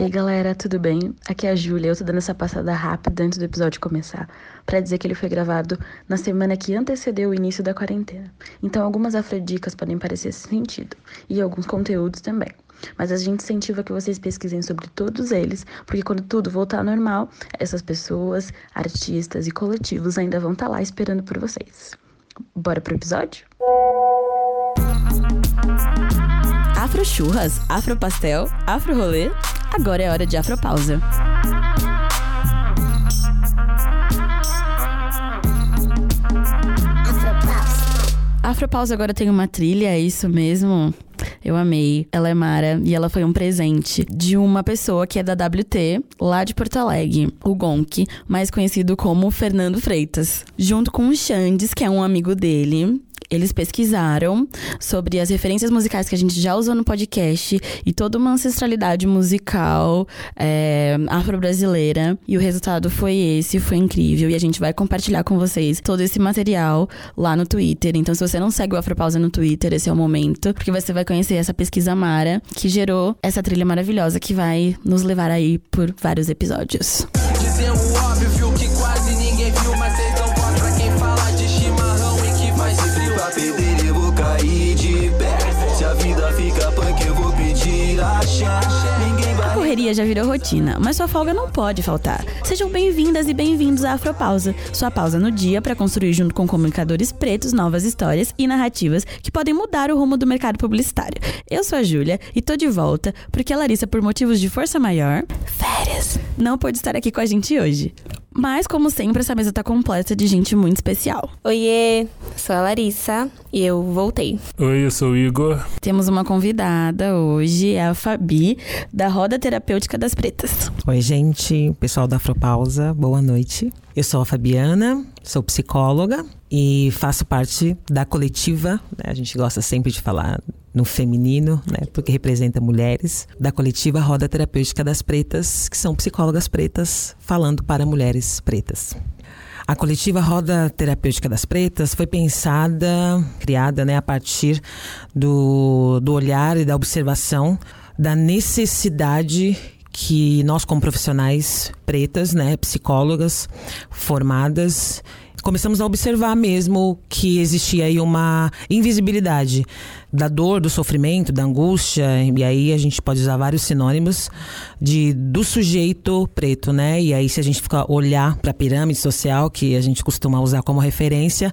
Ei galera, tudo bem? Aqui é a Júlia. Eu tô dando essa passada rápida antes do episódio começar, para dizer que ele foi gravado na semana que antecedeu o início da quarentena. Então algumas afrodicas podem parecer sentido e alguns conteúdos também. Mas a gente incentiva que vocês pesquisem sobre todos eles, porque quando tudo voltar ao normal, essas pessoas, artistas e coletivos ainda vão estar tá lá esperando por vocês. Bora pro episódio? Afro churras, afro pastel, afro rolê. Agora é hora de afropausa. Afropausa agora tem uma trilha, é isso mesmo? Eu amei. Ela é Mara e ela foi um presente de uma pessoa que é da WT, lá de Porto Alegre, o Gonk, mais conhecido como Fernando Freitas. Junto com o Xandes, que é um amigo dele, eles pesquisaram sobre as referências musicais que a gente já usou no podcast e toda uma ancestralidade musical é, afro-brasileira. E o resultado foi esse, foi incrível. E a gente vai compartilhar com vocês todo esse material lá no Twitter. Então, se você não segue o Afropausa no Twitter, esse é o momento, porque você vai conhecer essa pesquisa Mara que gerou essa trilha maravilhosa que vai nos levar aí por vários episódios. Já virou rotina, mas sua folga não pode faltar. Sejam bem-vindas e bem-vindos à Afropausa, sua pausa no dia para construir junto com comunicadores pretos novas histórias e narrativas que podem mudar o rumo do mercado publicitário. Eu sou a Júlia e tô de volta porque a Larissa, por motivos de força maior, férias, não pôde estar aqui com a gente hoje. Mas, como sempre, essa mesa tá completa de gente muito especial. Oiê, sou a Larissa e eu voltei. Oi, eu sou o Igor. Temos uma convidada hoje, é a Fabi, da Roda Terapêutica das Pretas. Oi, gente, pessoal da Afropausa, boa noite. Eu sou a Fabiana, sou psicóloga e faço parte da coletiva, né? a gente gosta sempre de falar no feminino, né, porque representa mulheres, da coletiva Roda Terapêutica das Pretas, que são psicólogas pretas falando para mulheres pretas. A coletiva Roda Terapêutica das Pretas foi pensada, criada né, a partir do, do olhar e da observação da necessidade que nós, como profissionais pretas, né, psicólogas formadas, começamos a observar mesmo que existia aí uma invisibilidade da dor, do sofrimento, da angústia, e aí a gente pode usar vários sinônimos de do sujeito preto, né? E aí se a gente ficar olhar para a pirâmide social que a gente costuma usar como referência,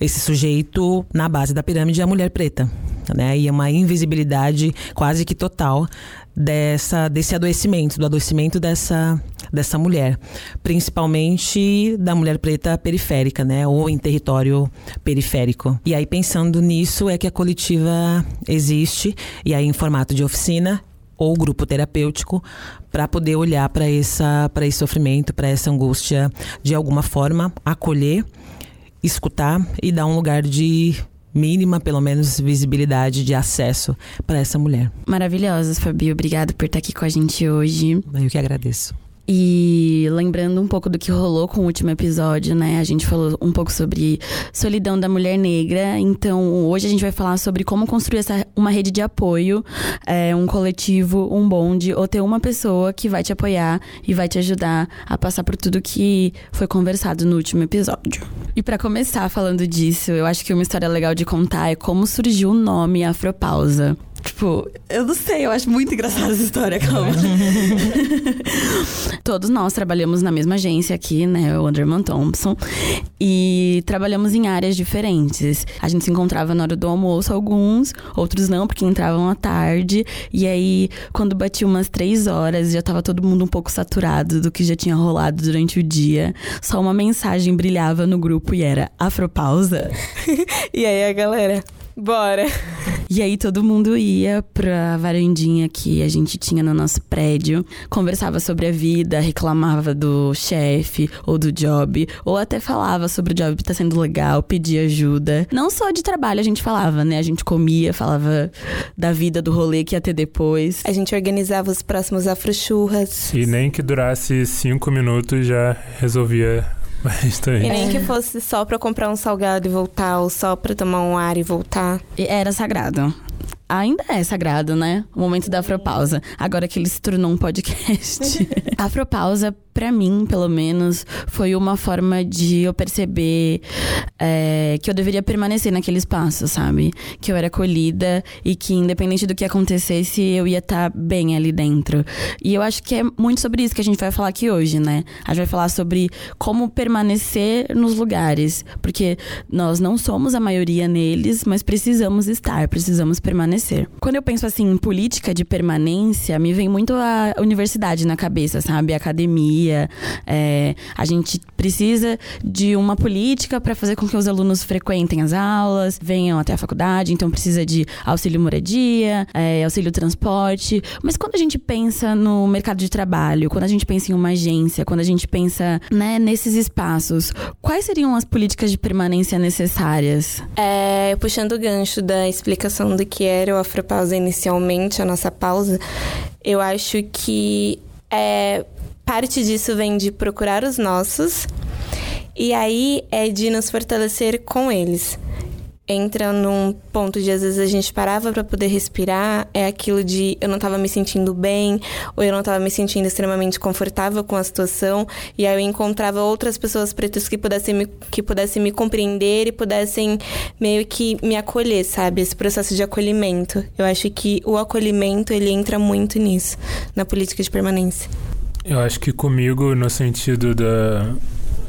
esse sujeito na base da pirâmide é a mulher preta, né? E é uma invisibilidade quase que total dessa desse adoecimento, do adoecimento dessa dessa mulher, principalmente da mulher preta periférica, né, ou em território periférico. E aí pensando nisso é que a coletiva existe e aí em formato de oficina ou grupo terapêutico para poder olhar para essa para esse sofrimento, para essa angústia de alguma forma, acolher, escutar e dar um lugar de mínima, pelo menos, visibilidade de acesso para essa mulher. Maravilhosas, Fabi. Obrigada por estar aqui com a gente hoje. Eu que agradeço. E lembrando um pouco do que rolou com o último episódio, né? A gente falou um pouco sobre solidão da mulher negra. Então, hoje a gente vai falar sobre como construir essa, uma rede de apoio, é, um coletivo, um bonde, ou ter uma pessoa que vai te apoiar e vai te ajudar a passar por tudo que foi conversado no último episódio. E para começar falando disso, eu acho que uma história legal de contar é como surgiu o nome Afropausa. Tipo, eu não sei, eu acho muito engraçada essa história, calma. Todos nós trabalhamos na mesma agência aqui, né? O Underman Thompson. E trabalhamos em áreas diferentes. A gente se encontrava na hora do almoço, alguns, outros não, porque entravam à tarde. E aí, quando batia umas três horas, já tava todo mundo um pouco saturado do que já tinha rolado durante o dia. Só uma mensagem brilhava no grupo e era Afropausa. e aí a galera, Bora. E aí todo mundo ia pra varandinha que a gente tinha no nosso prédio, conversava sobre a vida, reclamava do chefe ou do job, ou até falava sobre o job que tá sendo legal, pedia ajuda. Não só de trabalho a gente falava, né? A gente comia, falava da vida, do rolê que ia ter depois. A gente organizava os próximos afrochurras. E nem que durasse cinco minutos já resolvia Bastante. E nem que fosse só pra comprar um salgado e voltar, ou só pra tomar um ar e voltar. Era sagrado. Ainda é sagrado, né? O momento da Afropausa. Agora que ele se tornou um podcast. a Afropausa, para mim, pelo menos, foi uma forma de eu perceber é, que eu deveria permanecer naquele espaço, sabe? Que eu era acolhida e que, independente do que acontecesse, eu ia estar tá bem ali dentro. E eu acho que é muito sobre isso que a gente vai falar aqui hoje, né? A gente vai falar sobre como permanecer nos lugares. Porque nós não somos a maioria neles, mas precisamos estar, precisamos permanecer. Quando eu penso assim em política de permanência, me vem muito a universidade na cabeça, sabe? A academia. É, a gente precisa de uma política para fazer com que os alunos frequentem as aulas, venham até a faculdade, então precisa de auxílio moradia, é, auxílio transporte. Mas quando a gente pensa no mercado de trabalho, quando a gente pensa em uma agência, quando a gente pensa né, nesses espaços, quais seriam as políticas de permanência necessárias? É, puxando o gancho da explicação do que era o Afropausa inicialmente, a nossa pausa, eu acho que é, parte disso vem de procurar os nossos e aí é de nos fortalecer com eles entra num ponto de às vezes a gente parava para poder respirar, é aquilo de eu não estava me sentindo bem, ou eu não estava me sentindo extremamente confortável com a situação, e aí eu encontrava outras pessoas pretas que pudessem me, que pudessem me compreender e pudessem meio que me acolher, sabe? Esse processo de acolhimento. Eu acho que o acolhimento ele entra muito nisso, na política de permanência. Eu acho que comigo, no sentido da,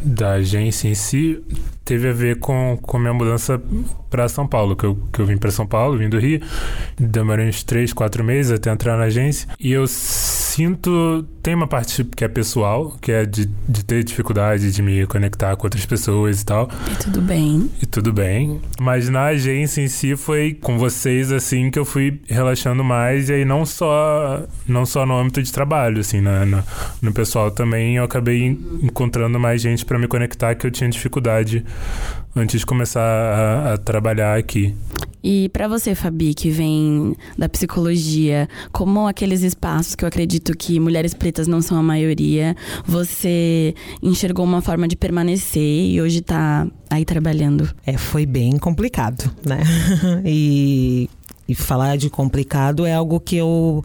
da agência em si, teve a ver com, com a minha mudança para São Paulo, que eu, que eu vim para São Paulo, vim do Rio, demorei uns três, quatro meses até entrar na agência, e eu sinto, tem uma parte que é pessoal, que é de, de ter dificuldade de me conectar com outras pessoas e tal. E tudo bem. E tudo bem, mas na agência em si foi com vocês, assim, que eu fui relaxando mais, e aí não só, não só no âmbito de trabalho, assim, no, no pessoal também eu acabei encontrando mais gente para me conectar que eu tinha dificuldade antes de começar a, a trabalhar aqui. E para você, Fabi, que vem da psicologia, como aqueles espaços que eu acredito que mulheres pretas não são a maioria, você enxergou uma forma de permanecer e hoje tá aí trabalhando? É, foi bem complicado, né? e, e falar de complicado é algo que eu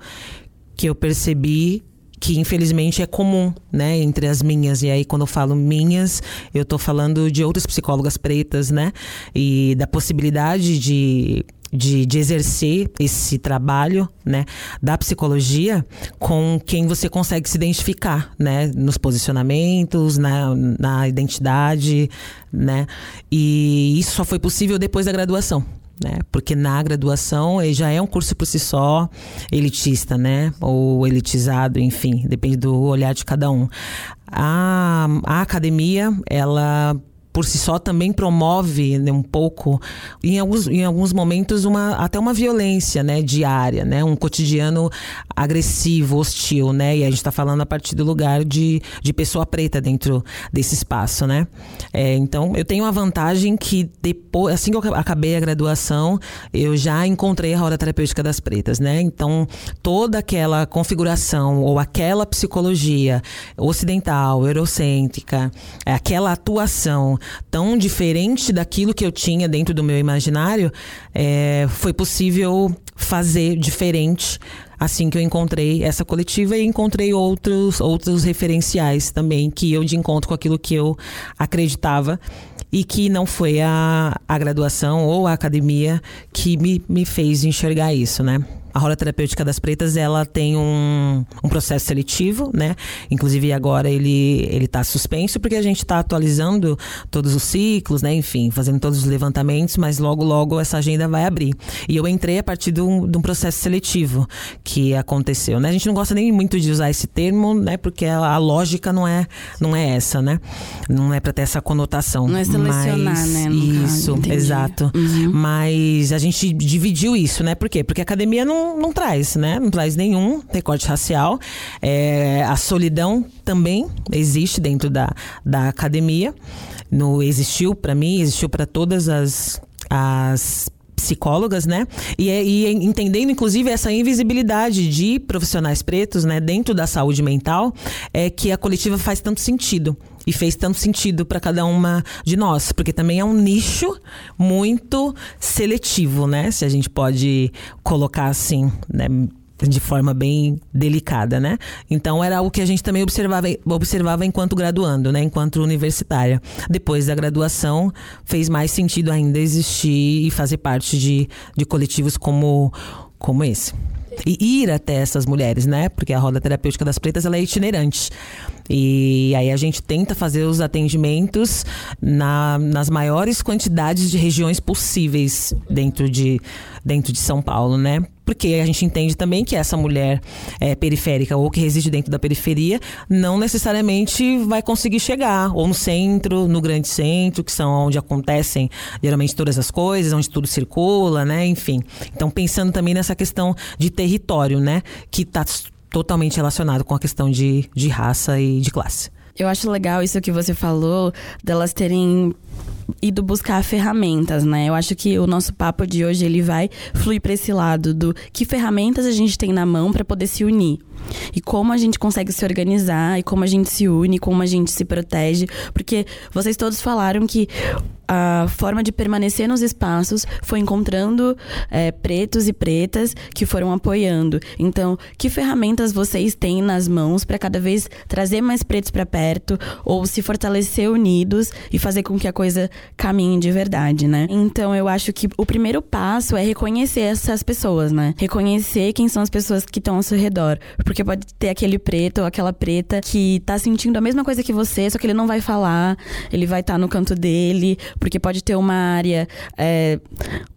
que eu percebi que infelizmente é comum, né, entre as minhas. E aí quando eu falo minhas, eu tô falando de outras psicólogas pretas, né? E da possibilidade de de, de, exercer esse trabalho né, da psicologia com quem você consegue se identificar né, nos posicionamentos, na, na identidade, né? E isso só foi possível depois da graduação né? Porque na graduação ele já é um curso por si só elitista, né? Ou elitizado, enfim, depende do olhar de cada um. A, a academia, ela por si só também promove né, um pouco, em alguns, em alguns momentos, uma, até uma violência né, diária, né, um cotidiano agressivo, hostil, né? E a gente está falando a partir do lugar de, de pessoa preta dentro desse espaço, né? É, então, eu tenho a vantagem que depois, assim que eu acabei a graduação, eu já encontrei a roda terapêutica das pretas, né? Então, toda aquela configuração ou aquela psicologia ocidental, eurocêntrica, aquela atuação tão diferente daquilo que eu tinha dentro do meu imaginário, é, foi possível fazer diferente assim que eu encontrei essa coletiva e encontrei outros outros referenciais também que eu de encontro com aquilo que eu acreditava e que não foi a, a graduação ou a academia que me, me fez enxergar isso, né? A roda terapêutica das pretas, ela tem um, um processo seletivo, né? Inclusive agora ele ele está suspenso porque a gente está atualizando todos os ciclos, né? Enfim, fazendo todos os levantamentos, mas logo logo essa agenda vai abrir. E eu entrei a partir de um, de um processo seletivo que aconteceu, né? A gente não gosta nem muito de usar esse termo, né? Porque a, a lógica não é não é essa, né? Não é para ter essa conotação. Não é selecionar, mas, né? isso, caso, exato. Uhum. Mas a gente dividiu isso, né? Por quê? Porque a academia não não, traz, né? Não traz nenhum recorte racial. É, a solidão também existe dentro da, da academia. No, existiu para mim, existiu para todas as, as psicólogas, né? E, é, e, entendendo, inclusive, essa invisibilidade de profissionais pretos, né, dentro da saúde mental, é que a coletiva faz tanto sentido. E fez tanto sentido para cada uma de nós, porque também é um nicho muito seletivo, né? Se a gente pode colocar assim, né? de forma bem delicada, né? Então era algo que a gente também observava, observava enquanto graduando, né? Enquanto universitária. Depois da graduação, fez mais sentido ainda existir e fazer parte de, de coletivos como, como esse e ir até essas mulheres, né? Porque a roda terapêutica das pretas ela é itinerante. E aí a gente tenta fazer os atendimentos na, nas maiores quantidades de regiões possíveis dentro de, dentro de São Paulo, né? Porque a gente entende também que essa mulher é, periférica ou que reside dentro da periferia não necessariamente vai conseguir chegar ou no centro, no grande centro, que são onde acontecem geralmente todas as coisas, onde tudo circula, né? Enfim. Então pensando também nessa questão de território, né? Que está totalmente relacionado com a questão de, de raça e de classe. Eu acho legal isso que você falou, delas terem ido buscar ferramentas, né? Eu acho que o nosso papo de hoje ele vai fluir para esse lado do que ferramentas a gente tem na mão para poder se unir. E como a gente consegue se organizar, e como a gente se une, como a gente se protege. Porque vocês todos falaram que a forma de permanecer nos espaços foi encontrando é, pretos e pretas que foram apoiando. Então, que ferramentas vocês têm nas mãos para cada vez trazer mais pretos para perto ou se fortalecer unidos e fazer com que a coisa caminhe de verdade, né? Então, eu acho que o primeiro passo é reconhecer essas pessoas, né? Reconhecer quem são as pessoas que estão ao seu redor. Porque pode ter aquele preto ou aquela preta que tá sentindo a mesma coisa que você, só que ele não vai falar, ele vai estar tá no canto dele, porque pode ter uma área, é,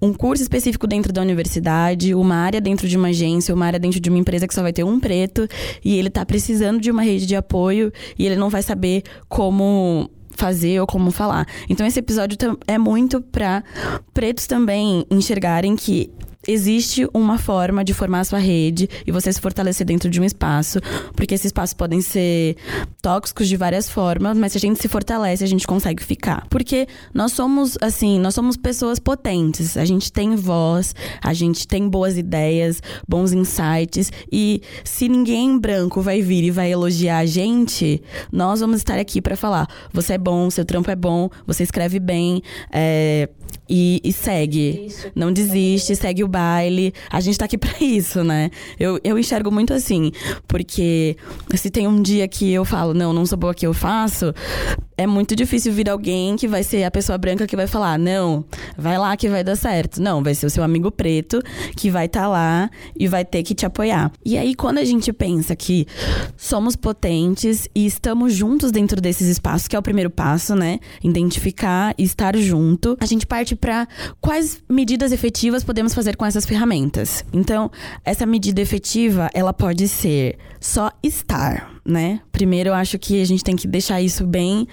um curso específico dentro da universidade, uma área dentro de uma agência, uma área dentro de uma empresa que só vai ter um preto, e ele tá precisando de uma rede de apoio e ele não vai saber como fazer ou como falar. Então esse episódio é muito para pretos também enxergarem que existe uma forma de formar a sua rede e você se fortalecer dentro de um espaço, porque esses espaços podem ser tóxicos de várias formas, mas se a gente se fortalece, a gente consegue ficar. Porque nós somos, assim, nós somos pessoas potentes, a gente tem voz, a gente tem boas ideias, bons insights, e se ninguém branco vai vir e vai elogiar a gente, nós vamos estar aqui para falar: você é bom, seu trampo é bom, você escreve bem, é, e, e, segue. Não desiste, segue o baile. A gente tá aqui pra isso, né? Eu, eu enxergo muito assim. Porque se tem um dia que eu falo, não, não sou boa que eu faço, é muito difícil vir alguém que vai ser a pessoa branca que vai falar, não, vai lá que vai dar certo. Não, vai ser o seu amigo preto que vai estar tá lá e vai ter que te apoiar. E aí, quando a gente pensa que somos potentes e estamos juntos dentro desses espaços, que é o primeiro passo, né? Identificar e estar junto, a gente parte para quais medidas efetivas podemos fazer com essas ferramentas. Então, essa medida efetiva, ela pode ser só estar, né? Primeiro, eu acho que a gente tem que deixar isso bem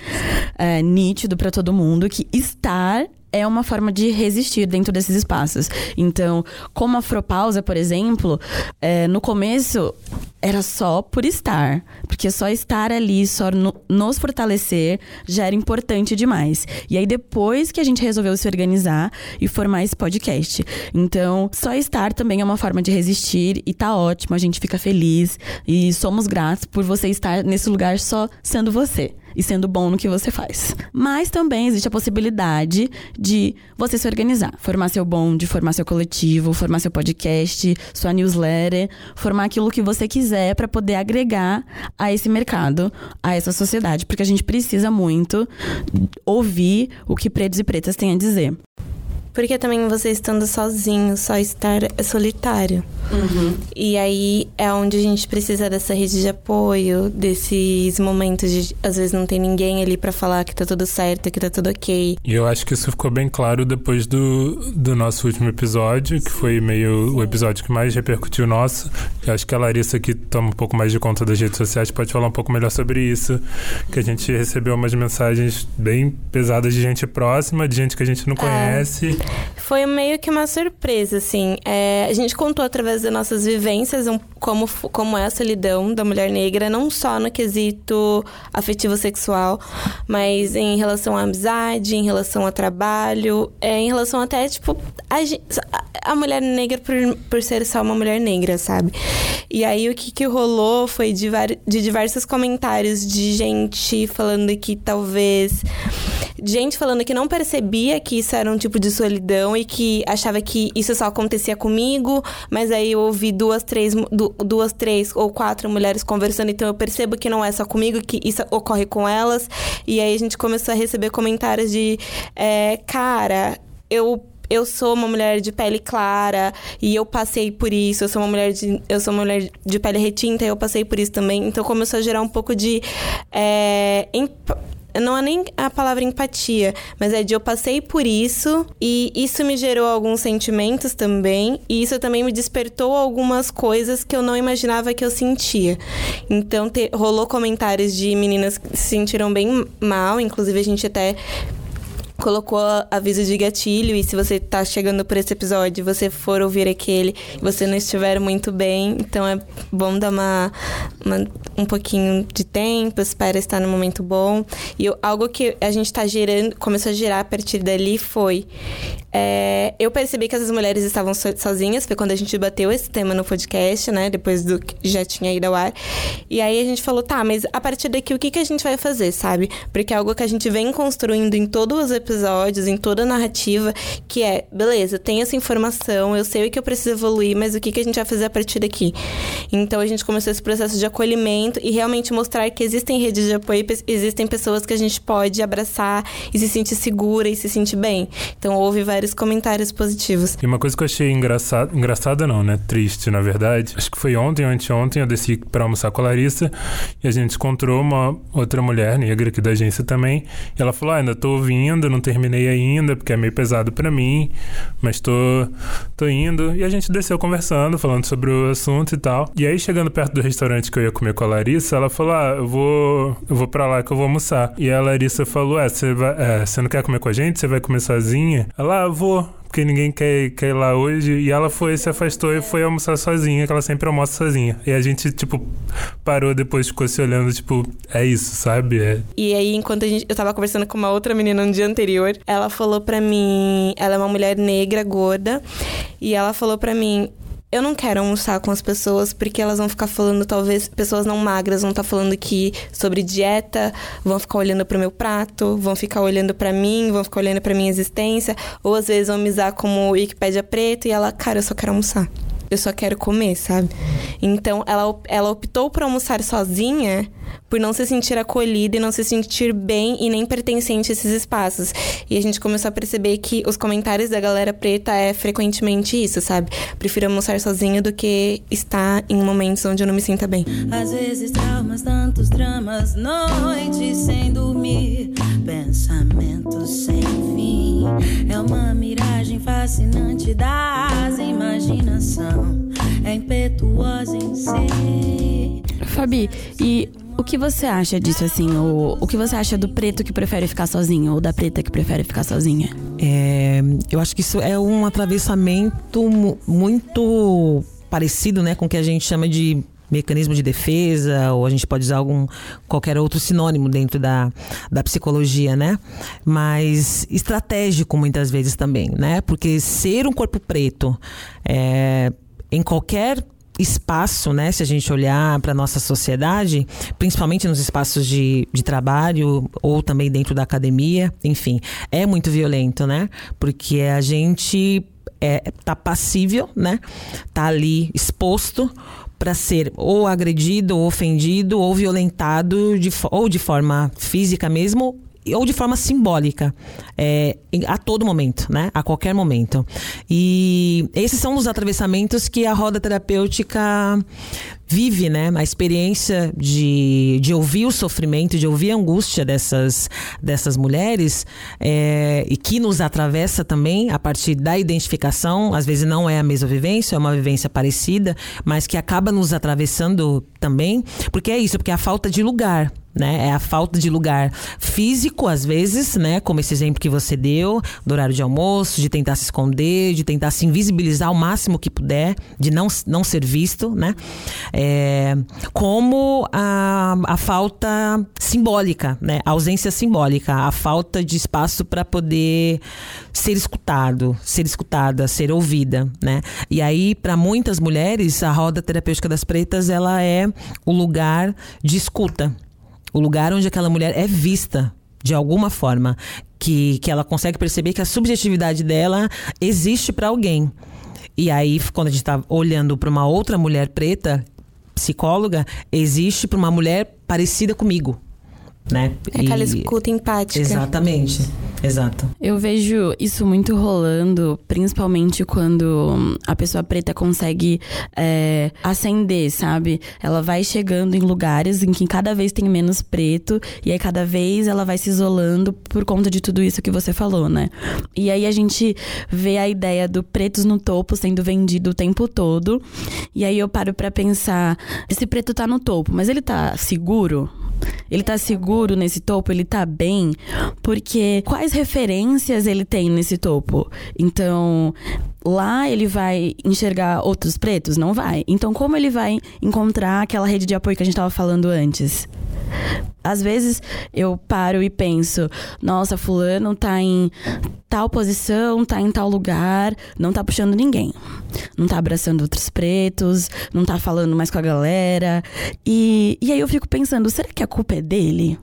é, nítido para todo mundo que estar é uma forma de resistir dentro desses espaços. Então, como a Fropausa, por exemplo, é, no começo era só por estar. Porque só estar ali, só no, nos fortalecer, já era importante demais. E aí, depois que a gente resolveu se organizar e formar esse podcast. Então, só estar também é uma forma de resistir e tá ótimo, a gente fica feliz e somos gratos por você estar nesse lugar só sendo você e sendo bom no que você faz. Mas também existe a possibilidade de você se organizar, formar seu bonde, formar seu coletivo, formar seu podcast, sua newsletter, formar aquilo que você quiser para poder agregar a esse mercado, a essa sociedade, porque a gente precisa muito ouvir o que pretos e pretas têm a dizer. Porque também você estando sozinho, só estar é solitário. Uhum. E aí é onde a gente precisa dessa rede de apoio, desses momentos de às vezes não tem ninguém ali para falar que tá tudo certo, que tá tudo ok. E eu acho que isso ficou bem claro depois do, do nosso último episódio, que foi meio o episódio que mais repercutiu nosso. Eu acho que a Larissa, que toma um pouco mais de conta das redes sociais, pode falar um pouco melhor sobre isso. Que a gente recebeu umas mensagens bem pesadas de gente próxima, de gente que a gente não é. conhece. Foi meio que uma surpresa, assim. É, a gente contou através das nossas vivências um, como, como é a solidão da mulher negra, não só no quesito afetivo sexual, mas em relação à amizade, em relação ao trabalho, é, em relação até, tipo, a, a mulher negra por, por ser só uma mulher negra, sabe? E aí o que, que rolou foi de, de diversos comentários de gente falando que talvez gente falando que não percebia que isso era um tipo de solidão e que achava que isso só acontecia comigo, mas aí eu ouvi duas, três, duas, três ou quatro mulheres conversando, então eu percebo que não é só comigo, que isso ocorre com elas. E aí a gente começou a receber comentários de, é, cara, eu eu sou uma mulher de pele clara e eu passei por isso. Eu sou uma mulher de, eu sou uma mulher de pele retinta e eu passei por isso também. Então começou a gerar um pouco de é, não é nem a palavra empatia, mas é de eu passei por isso e isso me gerou alguns sentimentos também, e isso também me despertou algumas coisas que eu não imaginava que eu sentia. Então te, rolou comentários de meninas que se sentiram bem mal, inclusive a gente até colocou aviso de gatilho e se você tá chegando por esse episódio, você for ouvir aquele você não estiver muito bem, então é bom dar uma, uma um pouquinho de tempo, espera estar no momento bom. E eu, algo que a gente tá gerando, começou a gerar a partir dali foi é, eu percebi que essas mulheres estavam so, sozinhas, foi quando a gente bateu esse tema no podcast, né? Depois do que já tinha ido ao ar. E aí a gente falou, tá, mas a partir daqui o que, que a gente vai fazer, sabe? Porque é algo que a gente vem construindo em todos os episódios, em toda a narrativa, que é, beleza, tem essa informação, eu sei o que eu preciso evoluir, mas o que, que a gente vai fazer a partir daqui? Então a gente começou esse processo de acolhimento e realmente mostrar que existem redes de apoio, existem pessoas que a gente pode abraçar e se sentir segura e se sentir bem. Então houve vários comentários positivos. E uma coisa que eu achei engraçada, engraçada não, né? Triste, na verdade. Acho que foi ontem ou anteontem eu desci para almoçar com a Larissa e a gente encontrou uma outra mulher negra aqui da agência também. E ela falou: ah, ainda tô ouvindo, não terminei ainda, porque é meio pesado para mim, mas tô, tô indo. E a gente desceu conversando, falando sobre o assunto e tal. E aí, chegando perto do restaurante que eu ia comer com a Larissa, ela falou: ah, eu vou, eu vou pra lá que eu vou almoçar. E a Larissa falou: é, você é, não quer comer com a gente? Você vai comer sozinha? Ela, ah, vou, porque ninguém quer, quer ir lá hoje. E ela foi, se afastou e foi almoçar sozinha, que ela sempre almoça sozinha. E a gente, tipo, parou depois, ficou se olhando, tipo, é isso, sabe? É. E aí, enquanto a gente, eu tava conversando com uma outra menina no dia anterior, ela falou pra mim, ela é uma mulher negra, gorda, e ela falou pra mim, eu não quero almoçar com as pessoas porque elas vão ficar falando, talvez, pessoas não magras vão estar tá falando que sobre dieta, vão ficar olhando para o meu prato, vão ficar olhando para mim, vão ficar olhando para minha existência, ou às vezes vão me usar como Wikipédia preto e ela, cara, eu só quero almoçar. Eu só quero comer, sabe? Então ela, ela optou por almoçar sozinha por não se sentir acolhida e não se sentir bem e nem pertencente a esses espaços. E a gente começou a perceber que os comentários da galera preta é frequentemente isso, sabe? Prefiro almoçar sozinha do que estar em momentos onde eu não me sinta bem. Às vezes traumas, tantos dramas, noites sem dormir, pensamentos sem fim. É uma miragem fascinante das imaginação, é impetuosa em si. Fabi, e o que você acha disso, assim? O, que você acha do preto que prefere ficar sozinho ou da preta que prefere ficar sozinha? É, eu acho que isso é um atravessamento muito parecido, né, com o que a gente chama de mecanismo de defesa, ou a gente pode usar algum qualquer outro sinônimo dentro da, da psicologia, né? Mas estratégico muitas vezes também, né? Porque ser um corpo preto é, em qualquer espaço, né? Se a gente olhar para nossa sociedade, principalmente nos espaços de, de trabalho ou também dentro da academia, enfim, é muito violento, né? Porque a gente é, tá passível, né? Tá ali exposto para ser ou agredido, ou ofendido, ou violentado de, ou de forma física mesmo, ou de forma simbólica, é, a todo momento, né? A qualquer momento. E esses são os atravessamentos que a roda terapêutica vive, né? A experiência de, de ouvir o sofrimento, de ouvir a angústia dessas, dessas mulheres é, e que nos atravessa também a partir da identificação. Às vezes não é a mesma vivência, é uma vivência parecida, mas que acaba nos atravessando também, porque é isso, porque é a falta de lugar né? É a falta de lugar físico, às vezes, né? Como esse exemplo que você deu, do horário de almoço, de tentar se esconder, de tentar se invisibilizar o máximo que puder, de não, não ser visto, né? É, como a, a falta simbólica, né? A ausência simbólica, a falta de espaço para poder ser escutado, ser escutada, ser ouvida, né? E aí, para muitas mulheres, a roda terapêutica das pretas, ela é o lugar de escuta o lugar onde aquela mulher é vista de alguma forma, que, que ela consegue perceber que a subjetividade dela existe para alguém. E aí, quando a gente está olhando para uma outra mulher preta, psicóloga, existe para uma mulher parecida comigo. Né? É aquela e... escuta empática. Exatamente. Exato. Eu vejo isso muito rolando, principalmente quando a pessoa preta consegue é, ascender, sabe? Ela vai chegando em lugares em que cada vez tem menos preto, e aí cada vez ela vai se isolando por conta de tudo isso que você falou, né? E aí a gente vê a ideia do pretos no topo sendo vendido o tempo todo, e aí eu paro para pensar: esse preto tá no topo, mas ele tá seguro? Ele tá seguro nesse topo? Ele tá bem? Porque quais referências ele tem nesse topo? Então, lá ele vai enxergar outros pretos? Não vai. Então, como ele vai encontrar aquela rede de apoio que a gente tava falando antes? Às vezes eu paro e penso, nossa, fulano tá em tal posição, tá em tal lugar, não tá puxando ninguém. Não tá abraçando outros pretos, não tá falando mais com a galera. E, e aí eu fico pensando, será que a culpa é dele?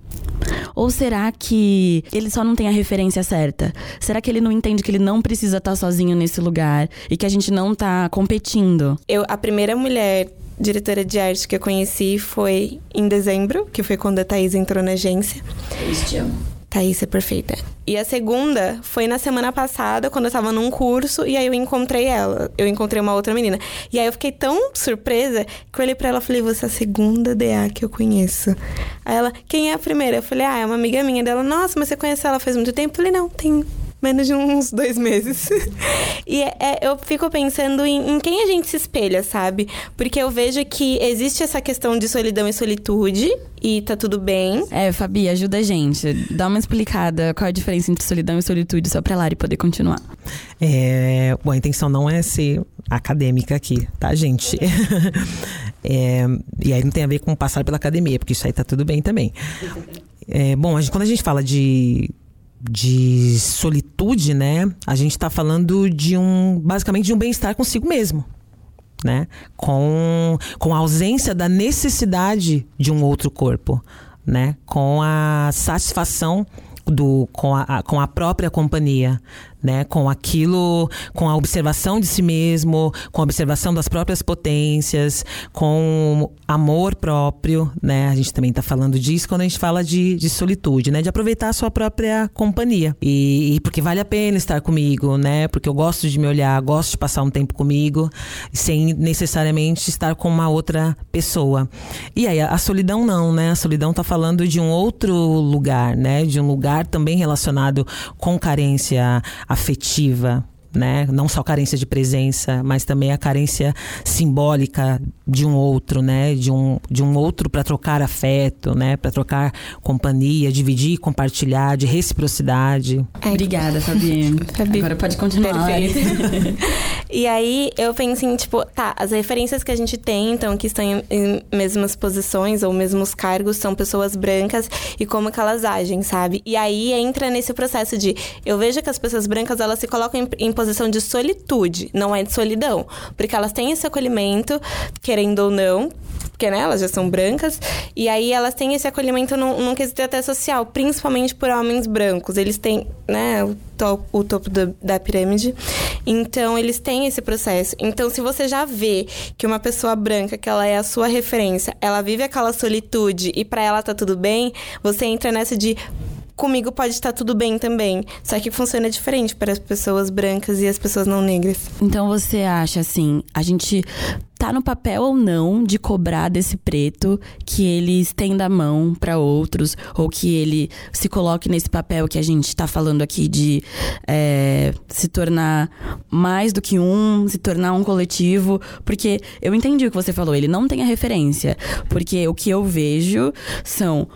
Ou será que ele só não tem a referência certa? Será que ele não entende que ele não precisa estar tá sozinho nesse lugar e que a gente não tá competindo? Eu, a primeira mulher diretora de arte que eu conheci foi em dezembro, que foi quando a Thaís entrou na agência. Thaís, te amo. Thaís é perfeita. E a segunda foi na semana passada, quando eu tava num curso, e aí eu encontrei ela. Eu encontrei uma outra menina. E aí eu fiquei tão surpresa que eu olhei pra ela e falei: Você é a segunda DA que eu conheço. Aí ela, quem é a primeira? Eu falei: Ah, é uma amiga minha dela. Nossa, mas você conhece ela faz muito tempo? Eu falei: Não, tem menos de uns dois meses. e é, é, eu fico pensando em, em, quem a gente se espelha, sabe? Porque eu vejo que existe essa questão de solidão e solitude, e tá tudo bem. É, Fabi, ajuda a gente. Dá uma explicada qual é a diferença entre solidão e solitude, só pra Lari poder continuar. É, bom, a intenção não é ser acadêmica aqui, tá, gente? é, e aí não tem a ver com passar pela academia, porque isso aí tá tudo bem também. É, bom, a gente, quando a gente fala de de solitude, né? A gente está falando de um, basicamente, de um bem-estar consigo mesmo, né? Com, com a ausência da necessidade de um outro corpo, né? Com a satisfação do, com, a, com a própria companhia, né? Com aquilo, com a observação de si mesmo, com a observação das próprias potências, com amor próprio, né? A gente também está falando disso quando a gente fala de, de solitude, né? De aproveitar a sua própria companhia. E, e, porque vale a pena estar comigo, né? Porque eu gosto de me olhar, gosto de passar um tempo comigo, sem necessariamente estar com uma outra pessoa. E aí, a, a solidão não, né? A solidão está falando de um outro lugar, né? De um lugar também relacionado com carência afetiva, né? Não só carência de presença, mas também a carência simbólica de um outro, né? De um, de um outro para trocar afeto, né? Para trocar companhia, dividir, compartilhar, de reciprocidade. É. Obrigada, Fabi. Fabi. Agora pode continuar. e aí eu penso em, tipo, tá, as referências que a gente tem, então, que estão em, em mesmas posições ou mesmos cargos, são pessoas brancas e como que elas agem, sabe? E aí entra nesse processo de eu vejo que as pessoas brancas elas se colocam em, em posição de solitude, não é de solidão. Porque elas têm esse acolhimento, querendo ou não, porque né, elas já são brancas, e aí elas têm esse acolhimento num, num quesito até social, principalmente por homens brancos. Eles têm, né, o, to, o topo do, da pirâmide, então eles têm esse processo. Então, se você já vê que uma pessoa branca, que ela é a sua referência, ela vive aquela solitude e para ela tá tudo bem, você entra nessa de comigo pode estar tudo bem também. Só que funciona diferente para as pessoas brancas e as pessoas não negras. Então você acha assim, a gente tá no papel ou não de cobrar desse preto que ele estenda a mão para outros, ou que ele se coloque nesse papel que a gente tá falando aqui de é, se tornar mais do que um, se tornar um coletivo. Porque eu entendi o que você falou, ele não tem a referência. Porque o que eu vejo são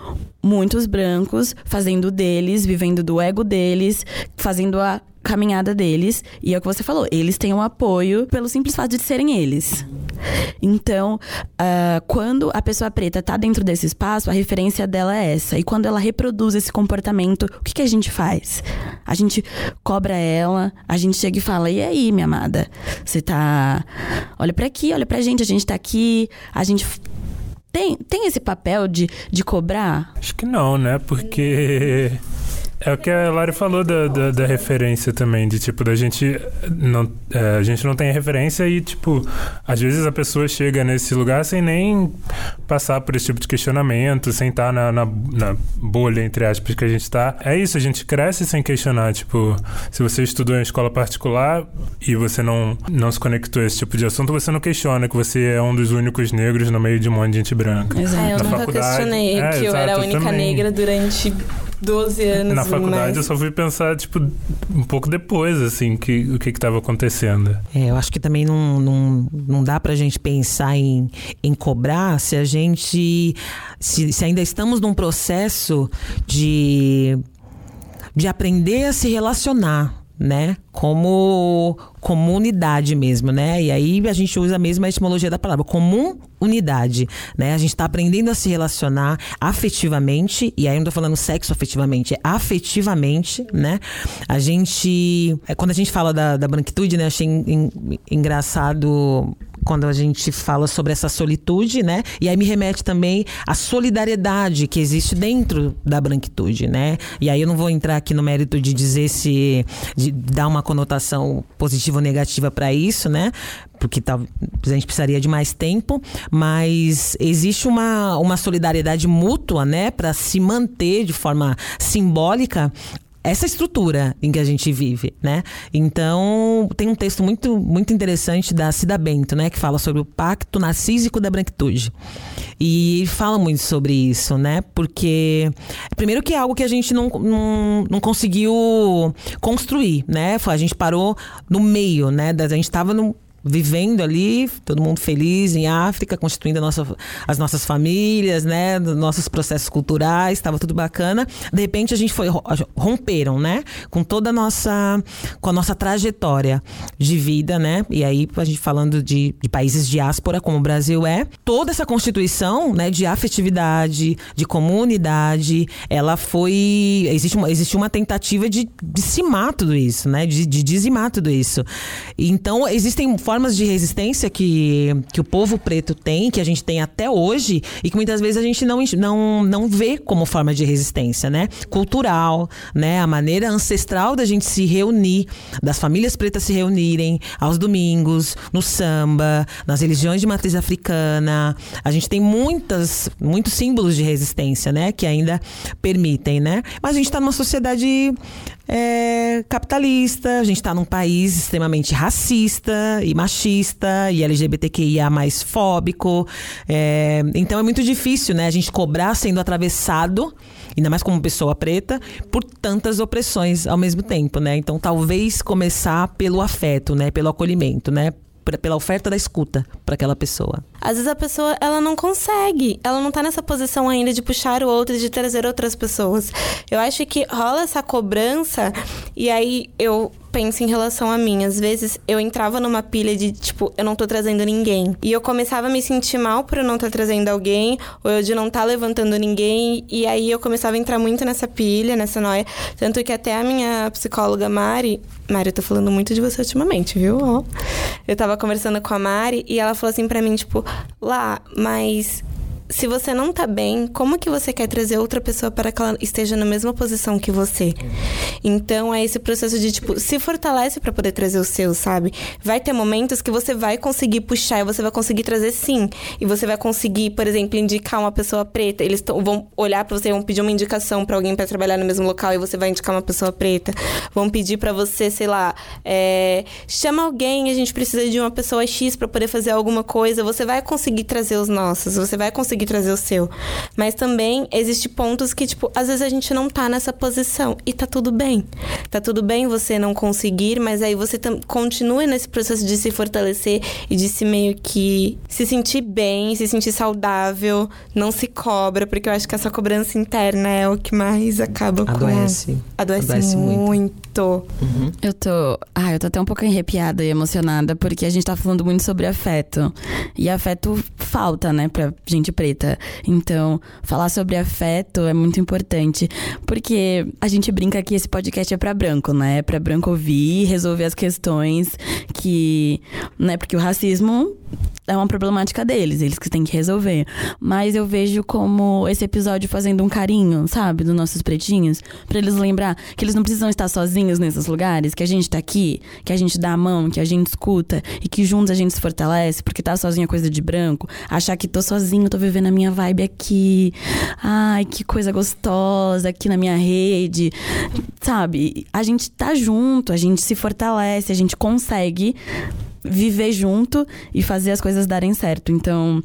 muitos brancos fazendo deles, vivendo do ego deles, fazendo a caminhada deles. E é o que você falou, eles têm um apoio pelo simples fato de serem eles. Então, uh, quando a pessoa preta tá dentro desse espaço, a referência dela é essa. E quando ela reproduz esse comportamento, o que, que a gente faz? A gente cobra ela, a gente chega e fala: e aí, minha amada? Você tá. Olha para aqui, olha pra gente, a gente tá aqui, a gente tem, tem esse papel de, de cobrar? Acho que não, né? Porque é o que a Lari falou da, da, da, referência também, de tipo, da gente não, é, a gente não tem referência e, tipo, às vezes a pessoa chega nesse lugar sem nem passar por esse tipo de questionamento, sem estar na, na, na bolha, entre aspas, que a gente está. É isso, a gente cresce sem questionar, tipo, se você estudou em escola particular e você não, não se conectou a esse tipo de assunto, você não questiona que você é um dos únicos negros no meio de um monte de gente branca. Exato. É, eu na nunca questionei é, que eu era a única também. negra durante 12 anos. Na faculdade mas... eu só fui pensar, tipo, um pouco depois, assim, que, o que estava acontecendo. É, eu acho que também não, não, não dá pra gente pensar em, em cobrar se a gente. Se, se ainda estamos num processo de, de aprender a se relacionar né? Como comunidade mesmo, né? E aí a gente usa a mesma etimologia da palavra, comum unidade, né? A gente está aprendendo a se relacionar afetivamente, e aí eu não tô falando sexo afetivamente, é afetivamente, né? A gente, é, quando a gente fala da, da branquitude, né? Achei engraçado quando a gente fala sobre essa solitude, né? E aí me remete também à solidariedade que existe dentro da branquitude, né? E aí eu não vou entrar aqui no mérito de dizer se de dar uma conotação positiva ou negativa para isso, né? Porque tá, a gente precisaria de mais tempo, mas existe uma, uma solidariedade mútua, né, para se manter de forma simbólica essa estrutura em que a gente vive, né? Então, tem um texto muito, muito interessante da Cida Bento, né? Que fala sobre o pacto narcísico da branquitude. E fala muito sobre isso, né? Porque, primeiro que é algo que a gente não, não, não conseguiu construir, né? A gente parou no meio, né? A gente estava no vivendo ali, todo mundo feliz em África, constituindo nossa, as nossas famílias, né, nossos processos culturais, estava tudo bacana. De repente a gente foi romperam, né, com toda a nossa com a nossa trajetória de vida, né? E aí a gente falando de, de países diáspora como o Brasil é, toda essa constituição, né, de afetividade, de comunidade, ela foi existe uma, existe uma tentativa de dizimar tudo isso, né, de, de dizimar tudo isso. Então existem formas de resistência que, que o povo preto tem, que a gente tem até hoje, e que muitas vezes a gente não, não, não vê como forma de resistência, né? Cultural, né? A maneira ancestral da gente se reunir, das famílias pretas se reunirem aos domingos, no samba, nas religiões de matriz africana. A gente tem muitas, muitos símbolos de resistência, né? Que ainda permitem, né? Mas a gente está numa sociedade é, capitalista, a gente está num país extremamente racista e machista e LGBTQIA mais fóbico. É, então é muito difícil, né, a gente cobrar sendo atravessado, ainda mais como pessoa preta, por tantas opressões ao mesmo tempo, né? Então talvez começar pelo afeto, né, pelo acolhimento, né? pela oferta da escuta para aquela pessoa. Às vezes a pessoa, ela não consegue, ela não tá nessa posição ainda de puxar o outro e de trazer outras pessoas. Eu acho que rola essa cobrança e aí eu penso em relação a mim. Às vezes eu entrava numa pilha de tipo, eu não tô trazendo ninguém. E eu começava a me sentir mal por eu não estar tá trazendo alguém, ou eu de não estar tá levantando ninguém. E aí eu começava a entrar muito nessa pilha, nessa noia. Tanto que até a minha psicóloga Mari. Mari, eu tô falando muito de você ultimamente, viu? Eu tava conversando com a Mari e ela falou assim pra mim, tipo, lá, mas se você não tá bem, como que você quer trazer outra pessoa para que ela esteja na mesma posição que você? Então é esse processo de tipo, se fortalece para poder trazer o seu, sabe? Vai ter momentos que você vai conseguir puxar e você vai conseguir trazer sim. E você vai conseguir, por exemplo, indicar uma pessoa preta. Eles vão olhar para você, vão pedir uma indicação para alguém para trabalhar no mesmo local e você vai indicar uma pessoa preta. Vão pedir para você, sei lá, é, chama alguém, a gente precisa de uma pessoa X para poder fazer alguma coisa. Você vai conseguir trazer os nossos, você vai conseguir trazer o seu. Mas também existe pontos que, tipo, às vezes a gente não tá nessa posição e tá tudo bem. Tá tudo bem você não conseguir, mas aí você continua nesse processo de se fortalecer e de se meio que se sentir bem, se sentir saudável, não se cobra, porque eu acho que essa cobrança interna é o que mais acaba com. Adoece. Adoece, Adoece muito. muito. Uhum. Eu tô. Ah, eu tô até um pouco arrepiada e emocionada, porque a gente tá falando muito sobre afeto. E afeto falta, né, pra gente preta. Então, falar sobre afeto é muito importante. Porque a gente brinca que esse podcast é pra branco, né? É pra branco ouvir, resolver as questões que. né? Porque o racismo é uma problemática deles, eles que têm que resolver. Mas eu vejo como esse episódio fazendo um carinho, sabe, dos nossos pretinhos, para eles lembrar que eles não precisam estar sozinhos nesses lugares, que a gente tá aqui, que a gente dá a mão, que a gente escuta e que juntos a gente se fortalece, porque tá sozinho é coisa de branco, achar que tô sozinho, tô vivendo a minha vibe aqui. Ai, que coisa gostosa aqui na minha rede. Sabe? A gente tá junto, a gente se fortalece, a gente consegue viver junto e fazer as coisas darem certo. Então,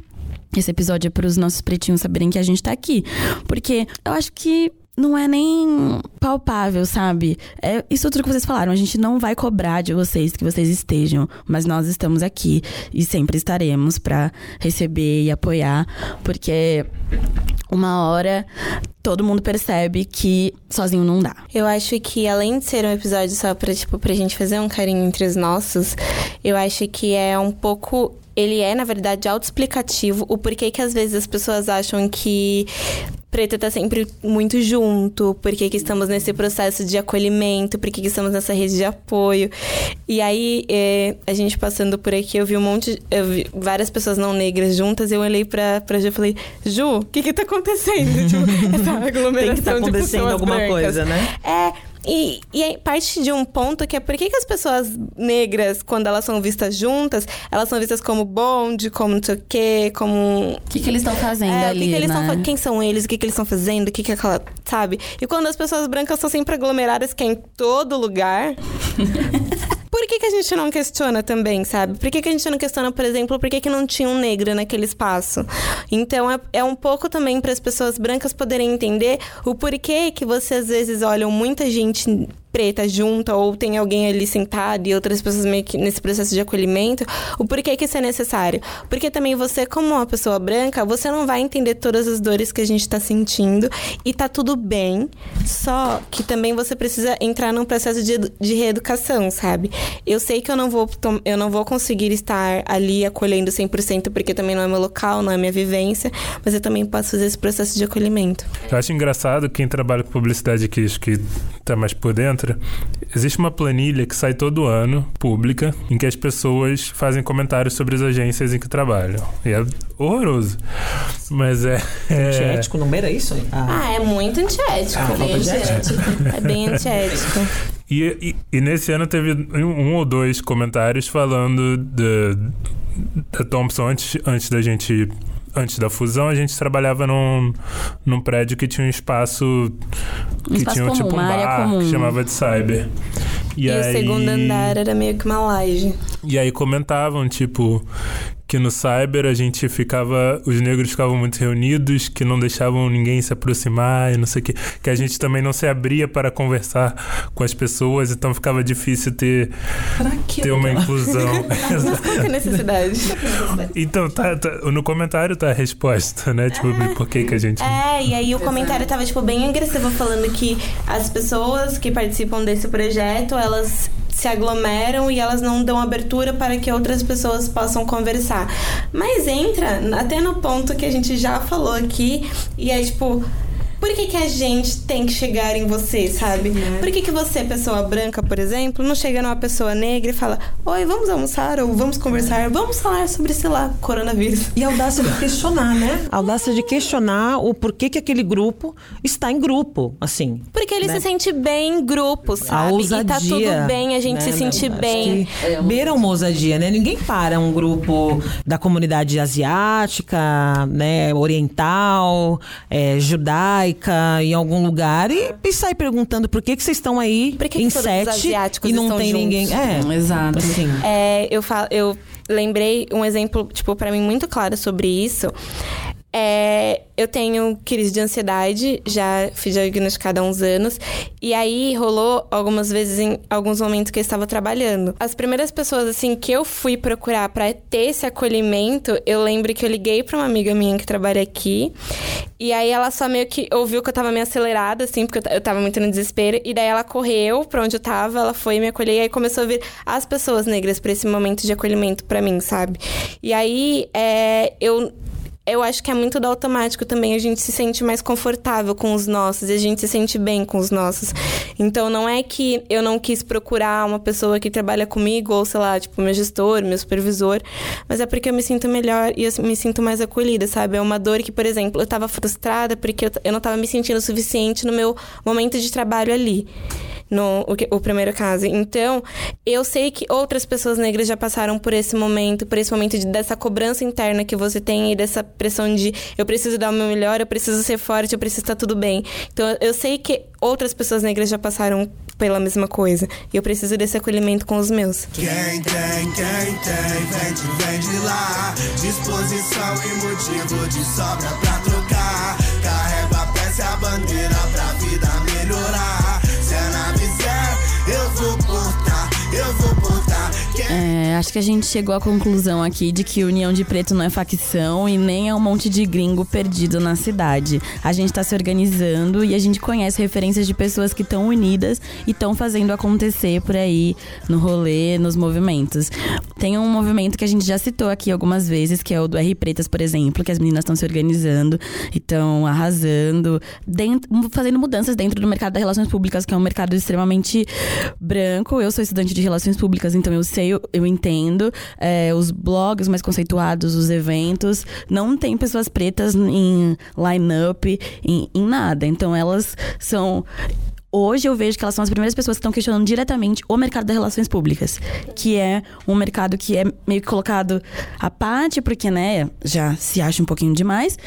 esse episódio é para os nossos pretinhos saberem que a gente tá aqui. Porque eu acho que não é nem palpável, sabe? É isso tudo que vocês falaram. A gente não vai cobrar de vocês que vocês estejam, mas nós estamos aqui e sempre estaremos para receber e apoiar, porque uma hora todo mundo percebe que sozinho não dá. Eu acho que além de ser um episódio só pra, tipo, pra gente fazer um carinho entre os nossos, eu acho que é um pouco ele é, na verdade, autoexplicativo o porquê que às vezes as pessoas acham que preta tá sempre muito junto, porque que estamos nesse processo de acolhimento, porque que estamos nessa rede de apoio. E aí, é, a gente passando por aqui, eu vi um monte, eu vi várias pessoas não negras juntas, eu olhei pra, pra Ju e falei, Ju, o que que tá acontecendo? tipo, essa aglomeração Tem que tá acontecendo alguma brancas. coisa, né? É, e, e parte de um ponto que é por que, que as pessoas negras, quando elas são vistas juntas, elas são vistas como bonde, como não sei o quê, como. O que, que eles estão fazendo é, ali? Que, que eles né? estão Quem são eles? O que, que eles estão fazendo? O que, que é aquela. Sabe? E quando as pessoas brancas são sempre aglomeradas, que é em todo lugar. por que, que a gente não questiona também, sabe? Por que, que a gente não questiona, por exemplo, por que, que não tinha um negro naquele espaço? Então, é, é um pouco também para as pessoas brancas poderem entender o porquê que você às vezes olham muita gente preta junta ou tem alguém ali sentado e outras pessoas meio que nesse processo de acolhimento, o porquê que isso é necessário? Porque também você, como uma pessoa branca, você não vai entender todas as dores que a gente tá sentindo e tá tudo bem, só que também você precisa entrar num processo de, de reeducação, sabe? Eu sei que eu não vou eu não vou conseguir estar ali acolhendo 100% porque também não é meu local, não é minha vivência, mas eu também posso fazer esse processo de acolhimento. Eu acho engraçado quem trabalha com publicidade aqui, que tá mais por dentro, existe uma planilha que sai todo ano, pública, em que as pessoas fazem comentários sobre as agências em que trabalham. E é horroroso. Mas é. é... Antiético, não era isso? Ah, ah é muito antiético. Ah, bem antiético. é bem antiético. E, e, e, nesse ano teve um, ou dois comentários falando da Thompson antes, antes da gente antes da fusão, a gente trabalhava num, num prédio que tinha um espaço que espaço tinha comum, tipo um bar que chamava de cyber. E, e aí, o segundo andar era meio que uma laje. E aí comentavam, tipo, que no cyber a gente ficava, os negros ficavam muito reunidos, que não deixavam ninguém se aproximar e não sei o que, que a gente também não se abria para conversar com as pessoas, então ficava difícil ter ter uma inclusão. Mas qual que é a necessidade? então, tá, tá, no comentário tá a resposta, né? Tipo, é, por que que a gente É, e aí o comentário tava tipo bem agressivo falando que as pessoas que participam desse projeto, elas se aglomeram e elas não dão abertura para que outras pessoas possam conversar. Mas entra até no ponto que a gente já falou aqui e é tipo por que, que a gente tem que chegar em você, sabe? Por que, que você, pessoa branca, por exemplo, não chega numa pessoa negra e fala: Oi, vamos almoçar ou vamos conversar, vamos falar sobre, sei lá, coronavírus. E a audácia de questionar, né? A audácia de questionar o porquê que aquele grupo está em grupo, assim. Porque ele né? se sente bem em grupo, sabe? ousadia, e tá tudo bem a gente né? se sentir Acho bem. que Beira uma ousadia, né? Ninguém para um grupo da comunidade asiática, né, oriental, é, judaica, em algum lugar e, e sai perguntando por que, que vocês estão aí Por que que em os sete asiáticos e não tem juntos? ninguém. É, Exato. assim. É, eu, falo, eu lembrei um exemplo, tipo, para mim muito claro sobre isso. É, eu tenho crise de ansiedade, já fui diagnosticada há uns anos. E aí rolou algumas vezes em alguns momentos que eu estava trabalhando. As primeiras pessoas, assim, que eu fui procurar para ter esse acolhimento, eu lembro que eu liguei para uma amiga minha que trabalha aqui. E aí ela só meio que ouviu que eu tava meio acelerada, assim, porque eu, tava muito no desespero. E daí ela correu pra onde eu tava, ela foi me acolher. E aí começou a vir as pessoas negras pra esse momento de acolhimento pra mim, sabe? E aí é, eu eu acho que é muito do automático também. A gente se sente mais confortável com os nossos e a gente se sente bem com os nossos. Então não é que eu não quis procurar uma pessoa que trabalha comigo, ou sei lá, tipo, meu gestor, meu supervisor, mas é porque eu me sinto melhor e eu me sinto mais acolhida, sabe? É uma dor que, por exemplo, eu tava frustrada porque eu, não tava me sentindo suficiente no meu momento de trabalho ali no o, o primeiro caso. Então, eu sei que outras pessoas negras já passaram por esse momento, por esse momento de, dessa cobrança interna que você tem e dessa pressão de eu preciso dar o meu melhor, eu preciso ser forte, eu preciso estar tudo bem. Então, eu sei que outras pessoas negras já passaram pela mesma coisa e eu preciso desse acolhimento com os meus. Quem tem, quem tem, vem de, vem de lá. Disposição e motivo de sobra pra trocar. Carrego a peça e a bandeira Ever É, acho que a gente chegou à conclusão aqui de que União de Preto não é facção e nem é um monte de gringo perdido na cidade. A gente tá se organizando e a gente conhece referências de pessoas que estão unidas e estão fazendo acontecer por aí, no rolê, nos movimentos. Tem um movimento que a gente já citou aqui algumas vezes, que é o do R Pretas, por exemplo, que as meninas estão se organizando e estão arrasando, dentro, fazendo mudanças dentro do mercado das relações públicas, que é um mercado extremamente branco. Eu sou estudante de relações públicas, então eu sei, eu, entendo. É, os blogs mais conceituados, os eventos, não tem pessoas pretas em line-up, em, em nada. Então elas são. Hoje eu vejo que elas são as primeiras pessoas que estão questionando diretamente o mercado das relações públicas, que é um mercado que é meio que colocado à parte, porque, né, já se acha um pouquinho demais.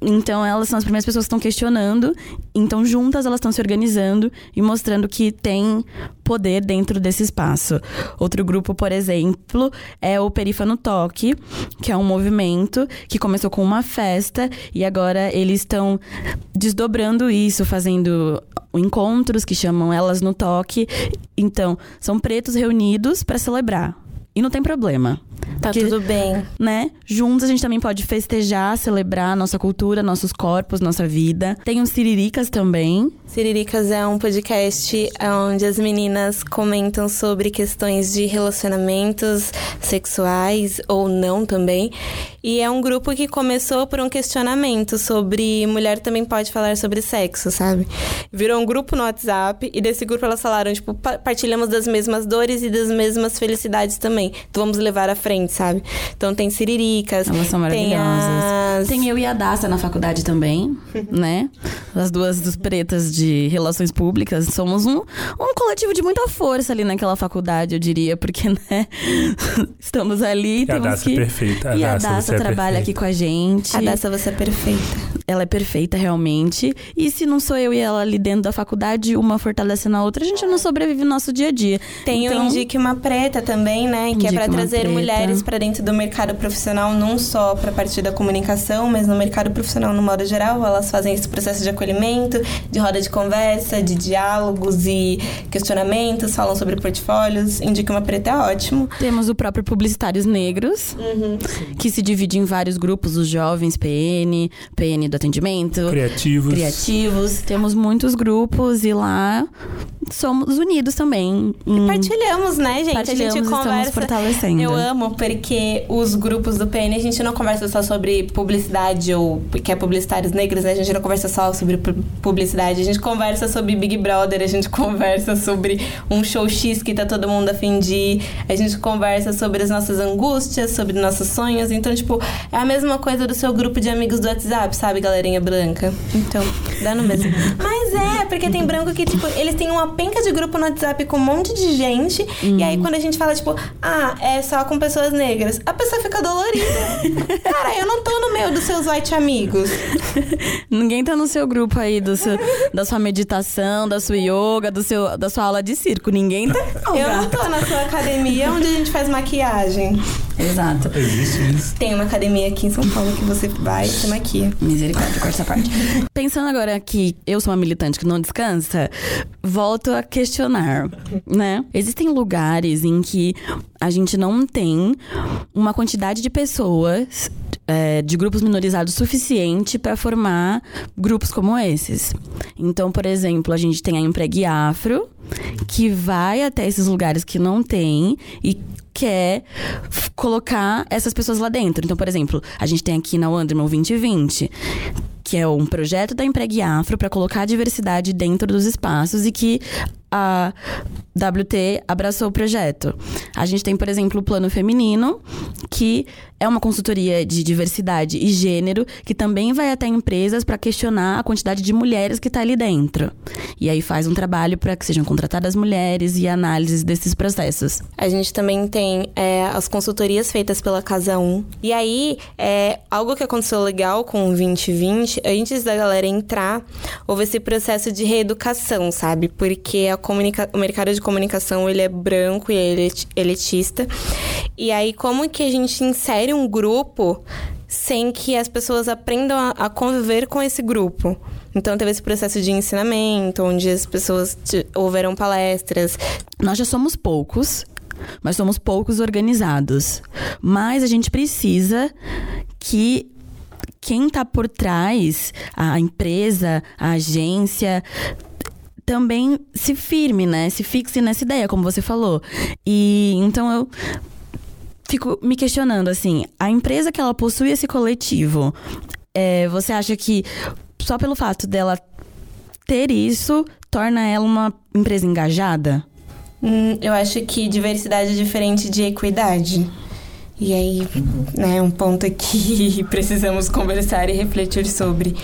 Então elas são as primeiras pessoas que estão questionando. Então, juntas, elas estão se organizando e mostrando que tem poder dentro desse espaço. Outro grupo, por exemplo, é o Perífano Toque, que é um movimento que começou com uma festa e agora eles estão desdobrando isso, fazendo encontros que chamam Elas no Toque. Então, são pretos reunidos para celebrar. E não tem problema. Tá Porque- tudo bem. né? Juntos a gente também pode festejar, celebrar nossa cultura, nossos corpos, nossa vida. Tem os Siriricas também. Siriricas é um podcast onde as meninas comentam sobre questões de relacionamentos sexuais ou não também. E é um grupo que começou por um questionamento sobre mulher também pode falar sobre sexo, sabe? Virou um grupo no WhatsApp e desse grupo elas falaram, tipo, pa- partilhamos das mesmas dores e das mesmas felicidades também. Então vamos levar à frente, sabe? Então tem Siriricas, Elas são tem maravilhosas. as... Tem eu e a Daça na faculdade também, né? As duas dos pretas de relações públicas. Somos um, um coletivo de muita força ali naquela faculdade, eu diria, porque, né? Estamos ali, E a temos Daça que... é perfeita, a e a Daça, Daça você é trabalha perfeita. aqui com a gente. A dessa você é perfeita. Ela é perfeita, realmente. E se não sou eu e ela ali dentro da faculdade, uma fortalecendo a outra, a gente não sobrevive no nosso dia a dia. Tem então, o Indique Uma Preta também, né? Que é Indique para Uma trazer Preta. Mulheres para dentro do mercado profissional, não só para partir da comunicação, mas no mercado profissional no modo geral. Elas fazem esse processo de acolhimento, de roda de conversa, de diálogos e questionamentos, falam sobre portfólios. Indique Uma Preta é ótimo. Temos o próprio Publicitários Negros, Uhum. que se divide em vários grupos, os jovens PN, PN do atendimento. Criativos. Criativos. Temos muitos grupos e lá somos unidos também. em- Partilhamos, né, gente? A Partilhamos, gente estamos conversa. fortalecendo. Eu amo porque os grupos do PN a gente não conversa só sobre publicidade ou que é publicitários negros, né? A gente não conversa só sobre pu- publicidade, a gente conversa sobre Big Brother, a gente conversa sobre um show X que tá todo mundo a fim de ir, a gente conversa sobre as nossas angústias, sobre nossos sonhos. Então, tipo, é a mesma coisa do seu grupo de amigos do WhatsApp, sabe, galerinha branca? Então, dá no mesmo. Mas é, porque tem branco que, tipo, eles têm uma penca de grupo no WhatsApp com um monte de gente. E aí, quando a gente fala, tipo, ah, é só com pessoas negras, a pessoa fica dolorida. Cara, eu não tô no meio dos seus white amigos. Ninguém tá no seu grupo aí do seu, da sua meditação, da sua yoga, do seu, da sua aula de circo. Ninguém tá. Eu não tô na sua academia onde a gente faz maquiagem. Exato. Existe isso. Tem uma academia aqui em São Paulo que você vai e se maquia. Misericórdia, corta essa parte. Pensando agora que eu sou uma militante que não descansa, volto a questionar, né? Existem lugares em que a gente não tem uma quantidade de pessoas é, de grupos minorizados suficiente para formar grupos como esses. Então, por exemplo, a gente tem a Empregue Afro, que vai até esses lugares que não tem e quer colocar essas pessoas lá dentro. Então, por exemplo, a gente tem aqui na Wanderman 2020, que é um projeto da Empregue Afro para colocar a diversidade dentro dos espaços e que a WT abraçou o projeto. A gente tem, por exemplo, o Plano Feminino, que é uma consultoria de diversidade e gênero, que também vai até empresas para questionar a quantidade de mulheres que está ali dentro. E aí faz um trabalho para que sejam contratadas mulheres e análises desses processos. A gente também tem é, as consultorias feitas pela Casa 1. E aí, é, algo que aconteceu legal com o 2020, antes da galera entrar, houve esse processo de reeducação, sabe? Porque a comunica o mercado de comunicação, ele é branco e é elit- elitista. E aí, como que a gente insere um grupo sem que as pessoas aprendam a, a conviver com esse grupo? Então, teve esse processo de ensinamento, onde as pessoas houveram palestras, Nós já somos poucos, mas somos poucos organizados. Mas a gente precisa que quem tá por trás, a empresa, a agência, também se firme, né? Se fixe nessa ideia, como você falou. E então eu fico me questionando assim, a empresa que ela possui esse coletivo, é, você acha que só pelo fato dela ter isso torna ela uma empresa engajada? Hum, eu acho que diversidade é diferente de equidade. E aí, né, um ponto que precisamos conversar e refletir sobre.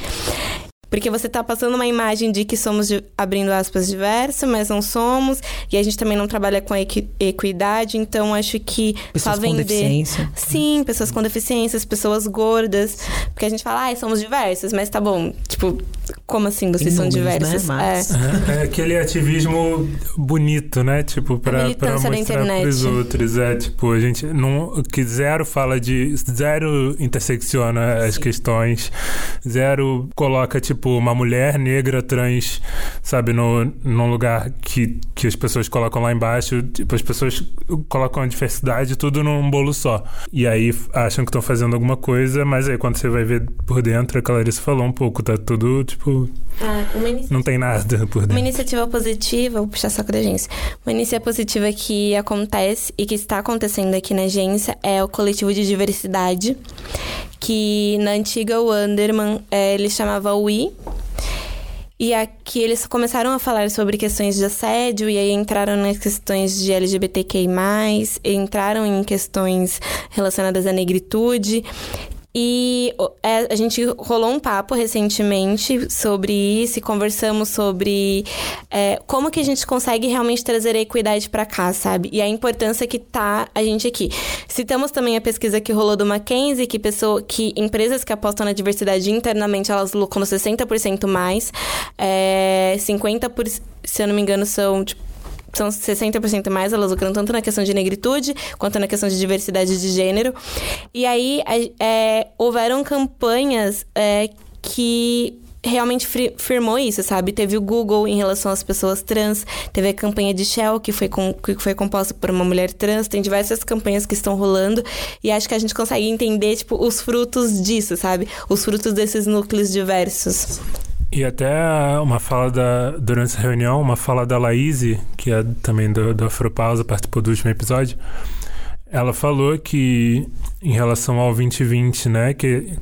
Porque você tá passando uma imagem de que somos, abrindo aspas, diverso, mas não somos. E a gente também não trabalha com equi- equidade, então acho que Pessoas só com vender. deficiência. Sim, pessoas com deficiências, pessoas gordas. Porque a gente fala, ai, somos diversos, mas tá bom. Tipo, como assim vocês Em são né? diversos? Mas- É. É, é aquele ativismo bonito, né? Tipo, pra, pra militância da mostrar pros outros. É, tipo, a gente não. Que zero fala de. Zero intersecciona as questões. Zero coloca, tipo, uma mulher negra trans, sabe, no, num lugar que, que as pessoas colocam lá embaixo. Tipo, as pessoas colocam a diversidade tudo num bolo só. E aí acham que estão fazendo alguma coisa, mas aí quando você vai ver por dentro, a Clarice falou um pouco, tá tudo, tipo, Ah, uma iniciativa. não tem nada por Uma dentro. iniciativa positiva, vou puxar saco da agência. Uma iniciativa positiva que acontece e que está acontecendo aqui na agência é o coletivo de diversidade, que na antiga Wanderman eh, ele chamava WI. E aqui eles começaram a falar sobre questões de assédio, e aí entraram nas questões de LGBTQI, entraram em questões relacionadas à negritude. E é, a gente rolou um papo recentemente sobre isso e conversamos sobre é, como que a gente consegue realmente trazer a equidade pra cá, sabe? E a importância que tá a gente aqui. Citamos também a pesquisa que rolou do Mackenzie, que, pessoa, que empresas que apostam na diversidade internamente, elas lucram 60% mais. É, 50%, se eu não me engano, são, tipo, são 60% mais, elas lucram tanto na questão de negritude quanto na questão de diversidade de gênero. E aí é, houveram campanhas é, que realmente firmou isso, sabe? Teve o Google em relação às pessoas trans, teve a campanha de Shell, que foi, com, que foi composta por uma mulher trans, tem diversas campanhas que estão rolando, e acho que a gente consegue entender, tipo, os frutos disso, sabe? Os frutos desses núcleos diversos. E até uma fala da, durante essa reunião, uma fala da Laís, que é também do, do Afropausa, participou do último episódio. Ela falou que, em relação ao 2020, né, que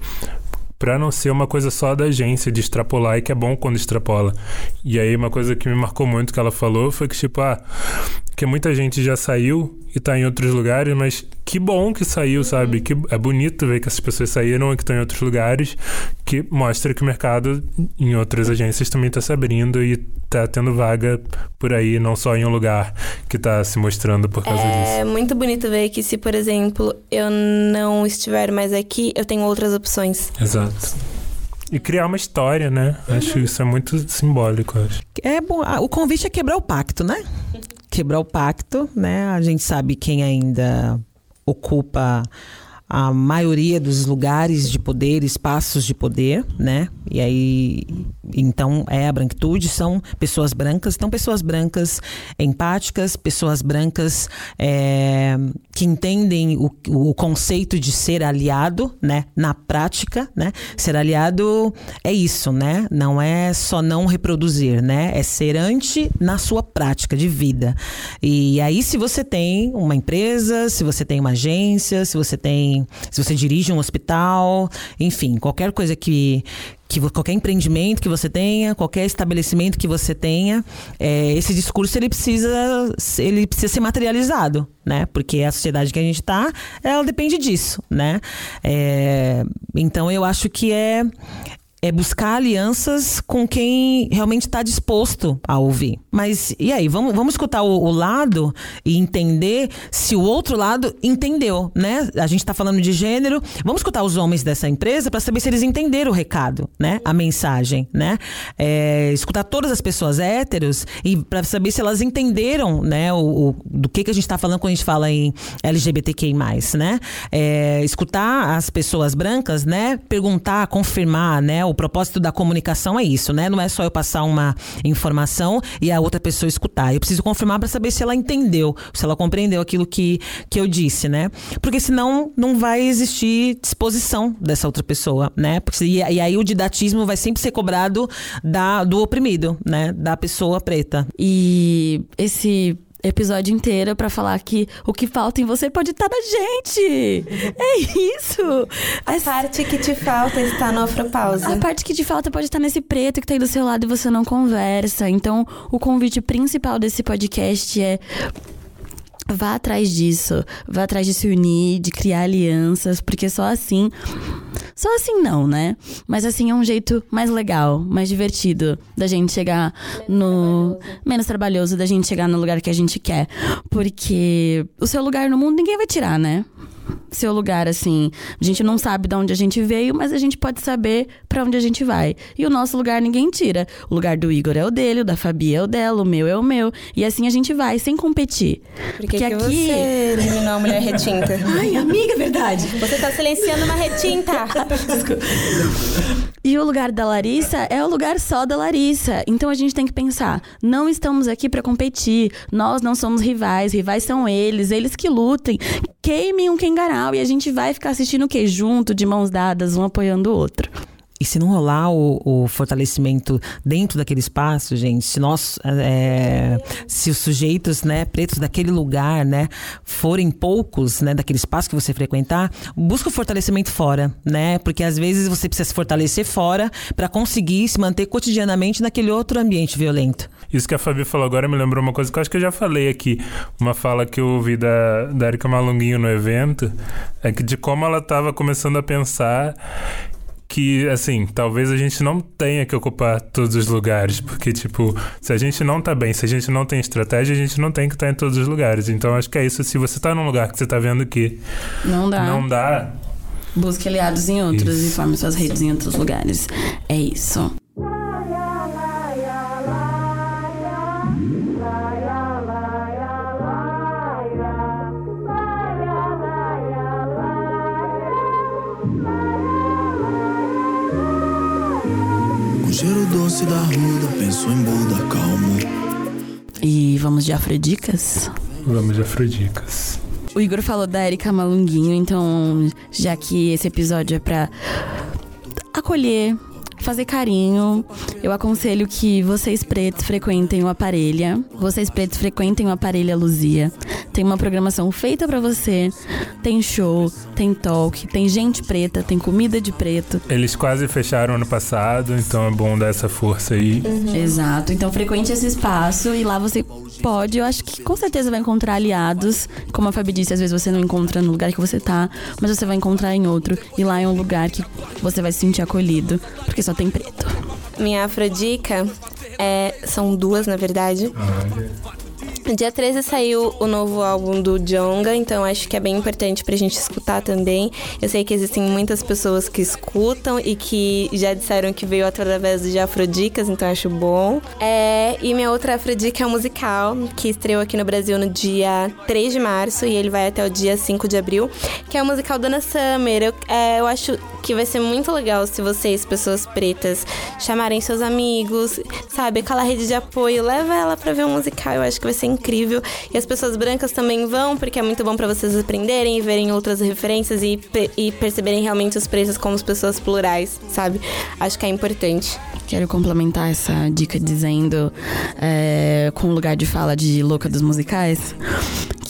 para não ser uma coisa só da agência de extrapolar e que é bom quando extrapola. E aí uma coisa que me marcou muito que ela falou foi que tipo, ah, que muita gente já saiu e tá em outros lugares, mas que bom que saiu, sabe? Que é bonito ver que essas pessoas saíram e que estão em outros lugares, que mostra que o mercado em outras agências também está se abrindo e tá tendo vaga por aí, não só em um lugar que tá se mostrando por causa É disso. muito bonito ver que se, por exemplo, eu não estiver mais aqui, eu tenho outras opções. Exato. E criar uma história, né? Acho que isso é muito simbólico, acho. É bom, o convite é quebrar o pacto, né? Quebrar o pacto, né? A gente sabe quem ainda ocupa a maioria dos lugares de poder, espaços de poder, né? E aí, então, é a branquitude, são pessoas brancas, então pessoas brancas empáticas, pessoas brancas é, que entendem o, o conceito de ser aliado, né? Na prática, né? Ser aliado é isso, né? Não é só não reproduzir, né? É ser ante na sua prática de vida. E aí, se você tem uma empresa, se você tem uma agência, se você tem se você dirige um hospital, enfim, qualquer coisa que, que qualquer empreendimento que você tenha, qualquer estabelecimento que você tenha, é, esse discurso ele precisa ele precisa ser materializado, né? Porque a sociedade que a gente está, ela depende disso, né? É, então eu acho que é é buscar alianças com quem realmente está disposto a ouvir. Mas e aí, vamos, vamos escutar o, o lado e entender se o outro lado entendeu, né? A gente está falando de gênero, vamos escutar os homens dessa empresa para saber se eles entenderam o recado, né? A mensagem, né? É, escutar todas as pessoas héteros e para saber se elas entenderam, né? O, o- do que, que a gente está falando quando a gente fala em LGBTQI+, né? É, escutar as pessoas brancas, né? Perguntar, confirmar, né? O propósito da comunicação é isso, né? Não é só eu passar uma informação e a outra pessoa escutar. Eu preciso confirmar para saber se ela entendeu, se ela compreendeu aquilo que, que eu disse, né? Porque senão não vai existir disposição dessa outra pessoa, né? Porque, e, e aí o didatismo vai sempre ser cobrado da, do oprimido, né? Da pessoa preta. E esse episódio inteiro pra falar que o que falta em você pode estar na gente. É isso. A parte que te falta está no Afropausa. A parte que te falta pode estar nesse preto que tá aí do seu lado e você não conversa. Então, o convite principal desse podcast é Vá atrás disso, vá atrás de se unir, de criar alianças, porque só assim. Só assim não, né? Mas assim é um jeito mais legal, mais divertido da gente chegar no. Menos trabalhoso da gente chegar no lugar que a gente quer. Porque o seu lugar no mundo ninguém vai tirar, né? Seu lugar, assim. A gente não sabe de onde a gente veio, mas a gente pode saber pra onde a gente vai. E o nosso lugar ninguém tira. O lugar do Igor é o dele, o da Fabi é o dela, o meu é o meu. E assim a gente vai, sem competir. Por que, que você eliminou a mulher retinta? Ai, amiga, é verdade. Você tá silenciando uma retinta. E o lugar da Larissa é o lugar só da Larissa. Então a gente tem que pensar: não estamos aqui pra competir. Nós não somos rivais. Rivais são eles. Eles que lutem. Queimem um Kengarau. E a gente vai ficar assistindo o quê? Junto, de mãos dadas, um apoiando o outro. E se não rolar o, o fortalecimento dentro daquele espaço, gente, se nós, é, se os sujeitos, né, pretos daquele lugar, né, forem poucos, né, daquele espaço que você frequentar, busca o fortalecimento fora, né, porque às vezes você precisa se fortalecer fora para conseguir se manter cotidianamente naquele outro ambiente violento. Isso que a Fabi falou agora me lembrou uma coisa que eu acho que eu já falei aqui. Uma fala que eu ouvi da, da Erika Malunguinho no evento, é que de como ela estava começando a pensar que, assim, talvez a gente não tenha que ocupar todos os lugares, porque, tipo, se a gente não tá bem, se a gente não tem estratégia, a gente não tem que estar em todos os lugares. Então, acho que é isso. Se você tá num lugar que você tá vendo que Não dá. não dá, Busque aliados em outros Isso. e forme suas redes em outros lugares. É isso. Cheiro doce da ruda, penso em Buda, calmo. E vamos de Afrodicas? Vamos de Afrodicas. O Igor falou da Erika Malunguinho, então já que esse episódio é pra acolher, fazer carinho, eu aconselho que vocês pretos frequentem o Aparelha. Vocês pretos frequentem o Aparelha Luzia. Tem uma programação feita para você. Tem show, tem talk, tem gente preta, tem comida de preto. Eles quase fecharam ano passado, então é bom dar essa força aí. Exato. Então frequente esse espaço e lá você pode, eu acho que com certeza vai encontrar aliados. Como a Fabi disse, às vezes você não encontra no lugar que você tá, mas você vai encontrar em outro. E lá é um lugar que você vai se sentir acolhido, porque só tem preto. Minha afrodica é, são duas, na verdade. Dia 13 saiu o novo álbum do Jonga, então acho que é bem importante pra gente escutar também. Eu sei que existem muitas pessoas que escutam e que já disseram que veio através de Afrodicas, então acho bom. É, e minha outra Afrodica é um musical que estreou aqui no Brasil no dia 3 de março e ele vai até o dia 5 de abril, que é o musical Dona Summer. Eu, é, eu acho que vai ser muito legal se vocês, pessoas pretas, chamarem seus amigos, sabe? Aquela rede de apoio, leva ela pra ver um musical, eu acho que vai ser incrível. E as pessoas brancas também vão, porque é muito bom pra vocês aprenderem e verem outras referências e, e perceberem realmente os pretos como as pessoas plurais, sabe? Acho que é importante. Quero complementar essa dica dizendo, é, com o lugar de fala de louca dos musicais,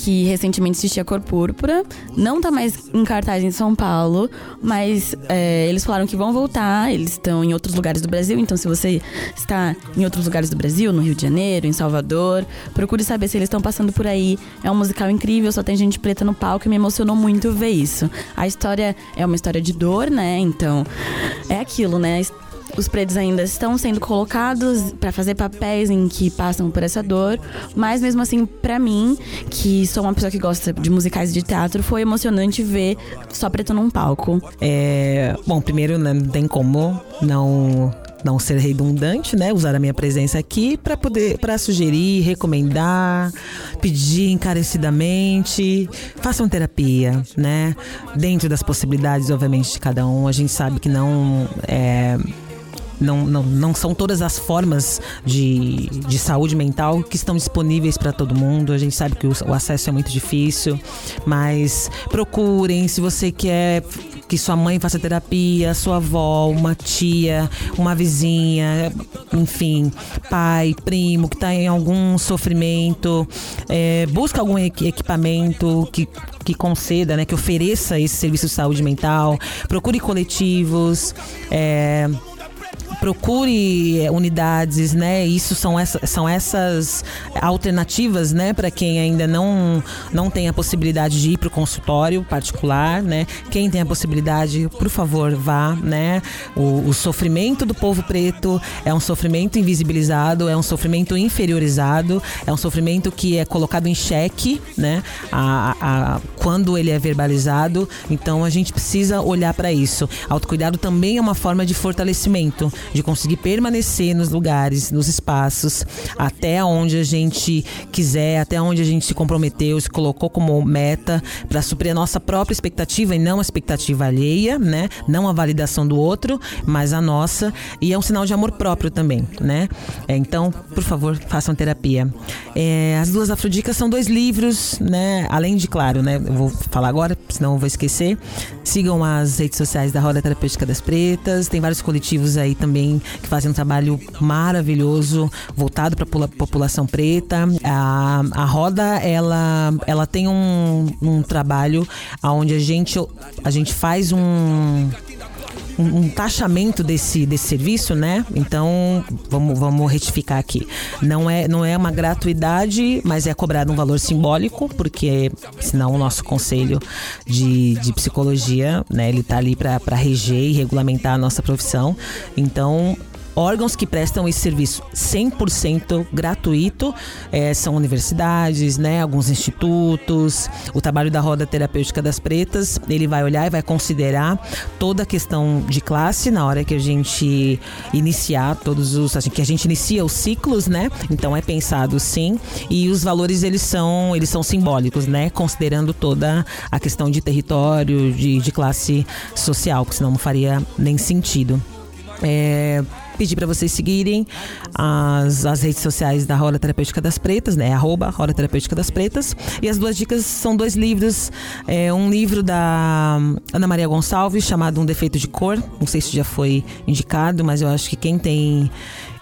que recentemente assisti a Cor Púrpura. Não tá mais em cartaz em São Paulo, mas é, eles falaram que vão voltar. Eles estão em outros lugares do Brasil, então se você está em outros lugares do Brasil, no Rio de Janeiro, em Salvador, procure saber se eles estão passando por aí. É um musical incrível, só tem gente preta no palco e me emocionou muito ver isso. A história é uma história de dor, né? Então, é aquilo, né? Os pretos ainda estão sendo colocados para fazer papéis em que passam por essa dor, mas mesmo assim, pra mim, que sou uma pessoa que gosta de musicais de teatro, foi emocionante ver só preto num palco. É, bom, primeiro, né, não tem como não não ser redundante, né? Usar a minha presença aqui para poder para sugerir, recomendar, pedir encarecidamente, façam terapia, né? Dentro das possibilidades, obviamente, de cada um. A gente sabe que não é, não, não, não são todas as formas de, de saúde mental que estão disponíveis para todo mundo. A gente sabe que o, o acesso é muito difícil, mas procurem se você quer que sua mãe faça terapia, sua avó, uma tia, uma vizinha, enfim, pai, primo que está em algum sofrimento, é, busca algum equi- equipamento que que conceda, né, que ofereça esse serviço de saúde mental, procure coletivos, é, procure eh, unidades, né? Isso são, essa, são essas alternativas, né, para quem ainda não não tem a possibilidade de ir para o consultório particular, né? Quem tem a possibilidade, por favor, vá, né? O, o sofrimento do povo preto é um sofrimento invisibilizado, é um sofrimento inferiorizado, é um sofrimento que é colocado em xeque, né? A, a- quando ele é verbalizado. Então a gente precisa olhar para isso. Autocuidado também é uma forma de fortalecimento, de conseguir permanecer nos lugares, nos espaços, até onde a gente quiser, até onde a gente se comprometeu, se colocou como meta para suprir a nossa própria expectativa e não a expectativa alheia, né? Não a validação do outro, mas a nossa. E é um sinal de amor próprio também, né? É, então, por favor, façam terapia. É, as duas afrodicas são dois livros, né? Além de, claro, né? Eu vou falar agora, senão eu vou esquecer. Sigam as redes sociais da Roda Terapêutica das Pretas. Tem vários coletivos aí também que fazem um trabalho maravilhoso voltado para a população preta. A, a Roda, ela, ela tem um, um trabalho onde a gente, a gente faz um um, um taxamento desse, desse serviço, né? Então, vamos, vamos retificar aqui. Não é, não é uma gratuidade, mas é cobrado um valor simbólico, porque senão o nosso conselho de, de psicologia, né, ele tá ali para reger e regulamentar a nossa profissão. Então, órgãos que prestam esse serviço 100% gratuito eh, são universidades, né, alguns institutos. O trabalho da Roda Terapêutica das Pretas, ele vai olhar e vai considerar toda a questão de classe na hora que a gente iniciar todos os, assim, que a gente inicia os ciclos, né? Então é pensado sim, e os valores eles são, eles são simbólicos, né, considerando toda a questão de território, de, de classe social, porque senão não faria nem sentido. É, pedir para vocês seguirem as, as redes sociais da Roda Terapêutica das Pretas, né? Arroba Roda Terapêutica das Pretas. E as duas dicas são dois livros. É, um livro da Ana Maria Gonçalves, chamado Um Defeito de Cor. Não sei se já foi indicado, mas eu acho que quem tem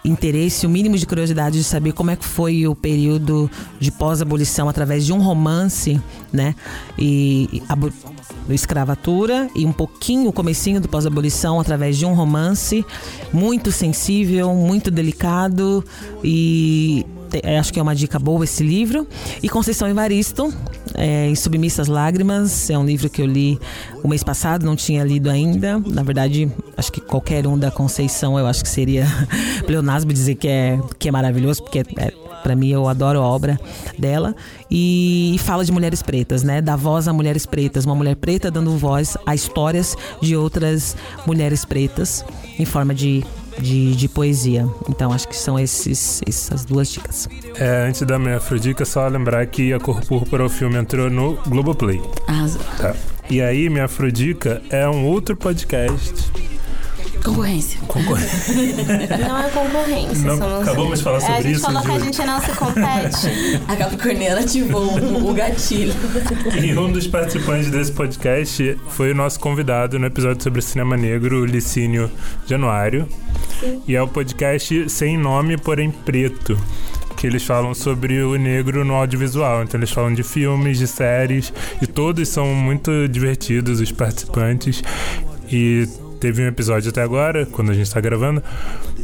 interesse, o mínimo de curiosidade de saber como é que foi o período de pós-abolição através de um romance, né? E escravatura e um pouquinho o comecinho do pós-abolição através de um romance muito sensível, muito delicado e acho que é uma dica boa esse livro. E Conceição Evaristo, é, em Submissas Lágrimas, é um livro que eu li o mês passado, não tinha lido ainda. Na verdade, acho que qualquer um da Conceição, eu acho que seria pleonasmo dizer que é, que é maravilhoso, porque é, é para mim eu adoro a obra dela e, fala de mulheres pretas, né? Dá voz a mulheres pretas, uma mulher preta dando voz a histórias de outras mulheres pretas em forma de de, de poesia. Então acho que são esses, essas duas dicas. É, antes da minha afrodica, só lembrar que A Cor Púrpura, o filme entrou no Globoplay. Arrasou. Tá. E aí, minha afrodica é um outro podcast Concorrência. Concorrência. Não é concorrência. Não, somos... acabamos de falar sobre é, a gente isso. falou que a gente não se compete. a Capricorniana ativou o, o gatilho. E um dos participantes desse podcast foi o nosso convidado no episódio sobre cinema negro, o Licínio Januário. Sim. E é o podcast Sem Nome, porém Preto que eles falam sobre o negro no audiovisual. Então eles falam de filmes, de séries e todos são muito divertidos os participantes e teve um episódio até agora, quando a gente está gravando,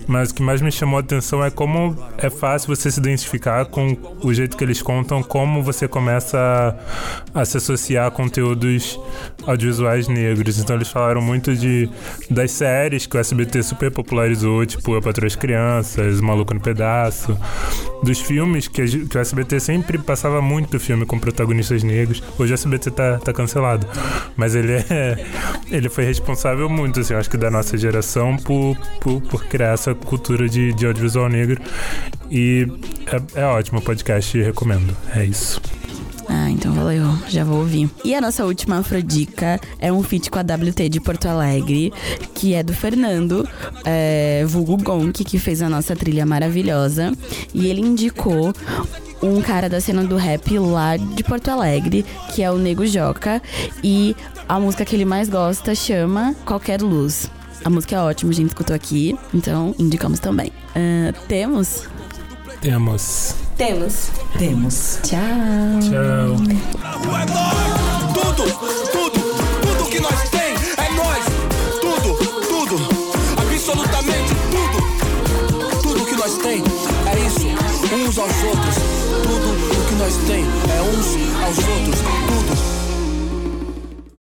mas o que mais me chamou a atenção é como é fácil você se identificar com o jeito que eles contam, como você começa a, a se associar a conteúdos audiovisuais negros. Então eles falaram muito de das séries que o SBT super popularizou, tipo Eu Patrulho as Crianças, Maluco no Pedaço, dos filmes que, que o SBT sempre passava muito filme com protagonistas negros. Hoje o SBT tá, tá cancelado, mas ele é ele foi responsável muito assim, acho que da nossa geração por, por, por criar essa cultura de, de audiovisual negro. E é, é ótimo o podcast, recomendo. É isso. Ah, então valeu, já vou ouvir. E a nossa última afrodica é um feat com a WT de Porto Alegre, que é do Fernando, é, vulgo Gonk, que fez a nossa trilha maravilhosa. E ele indicou um cara da cena do rap lá de Porto Alegre, que é o Nego Joca, e a música que ele mais gosta chama Qualquer Luz. A música é ótima, a gente escutou aqui, então indicamos também. Uh, temos? Temos. Temos. Temos. Tchau. Tchau. Tudo, tudo, tudo que nós tem é nós. Tudo, tudo, absolutamente tudo. Tudo que nós tem é isso, uns aos outros. Tudo o que nós tem é uns aos outros. Tudo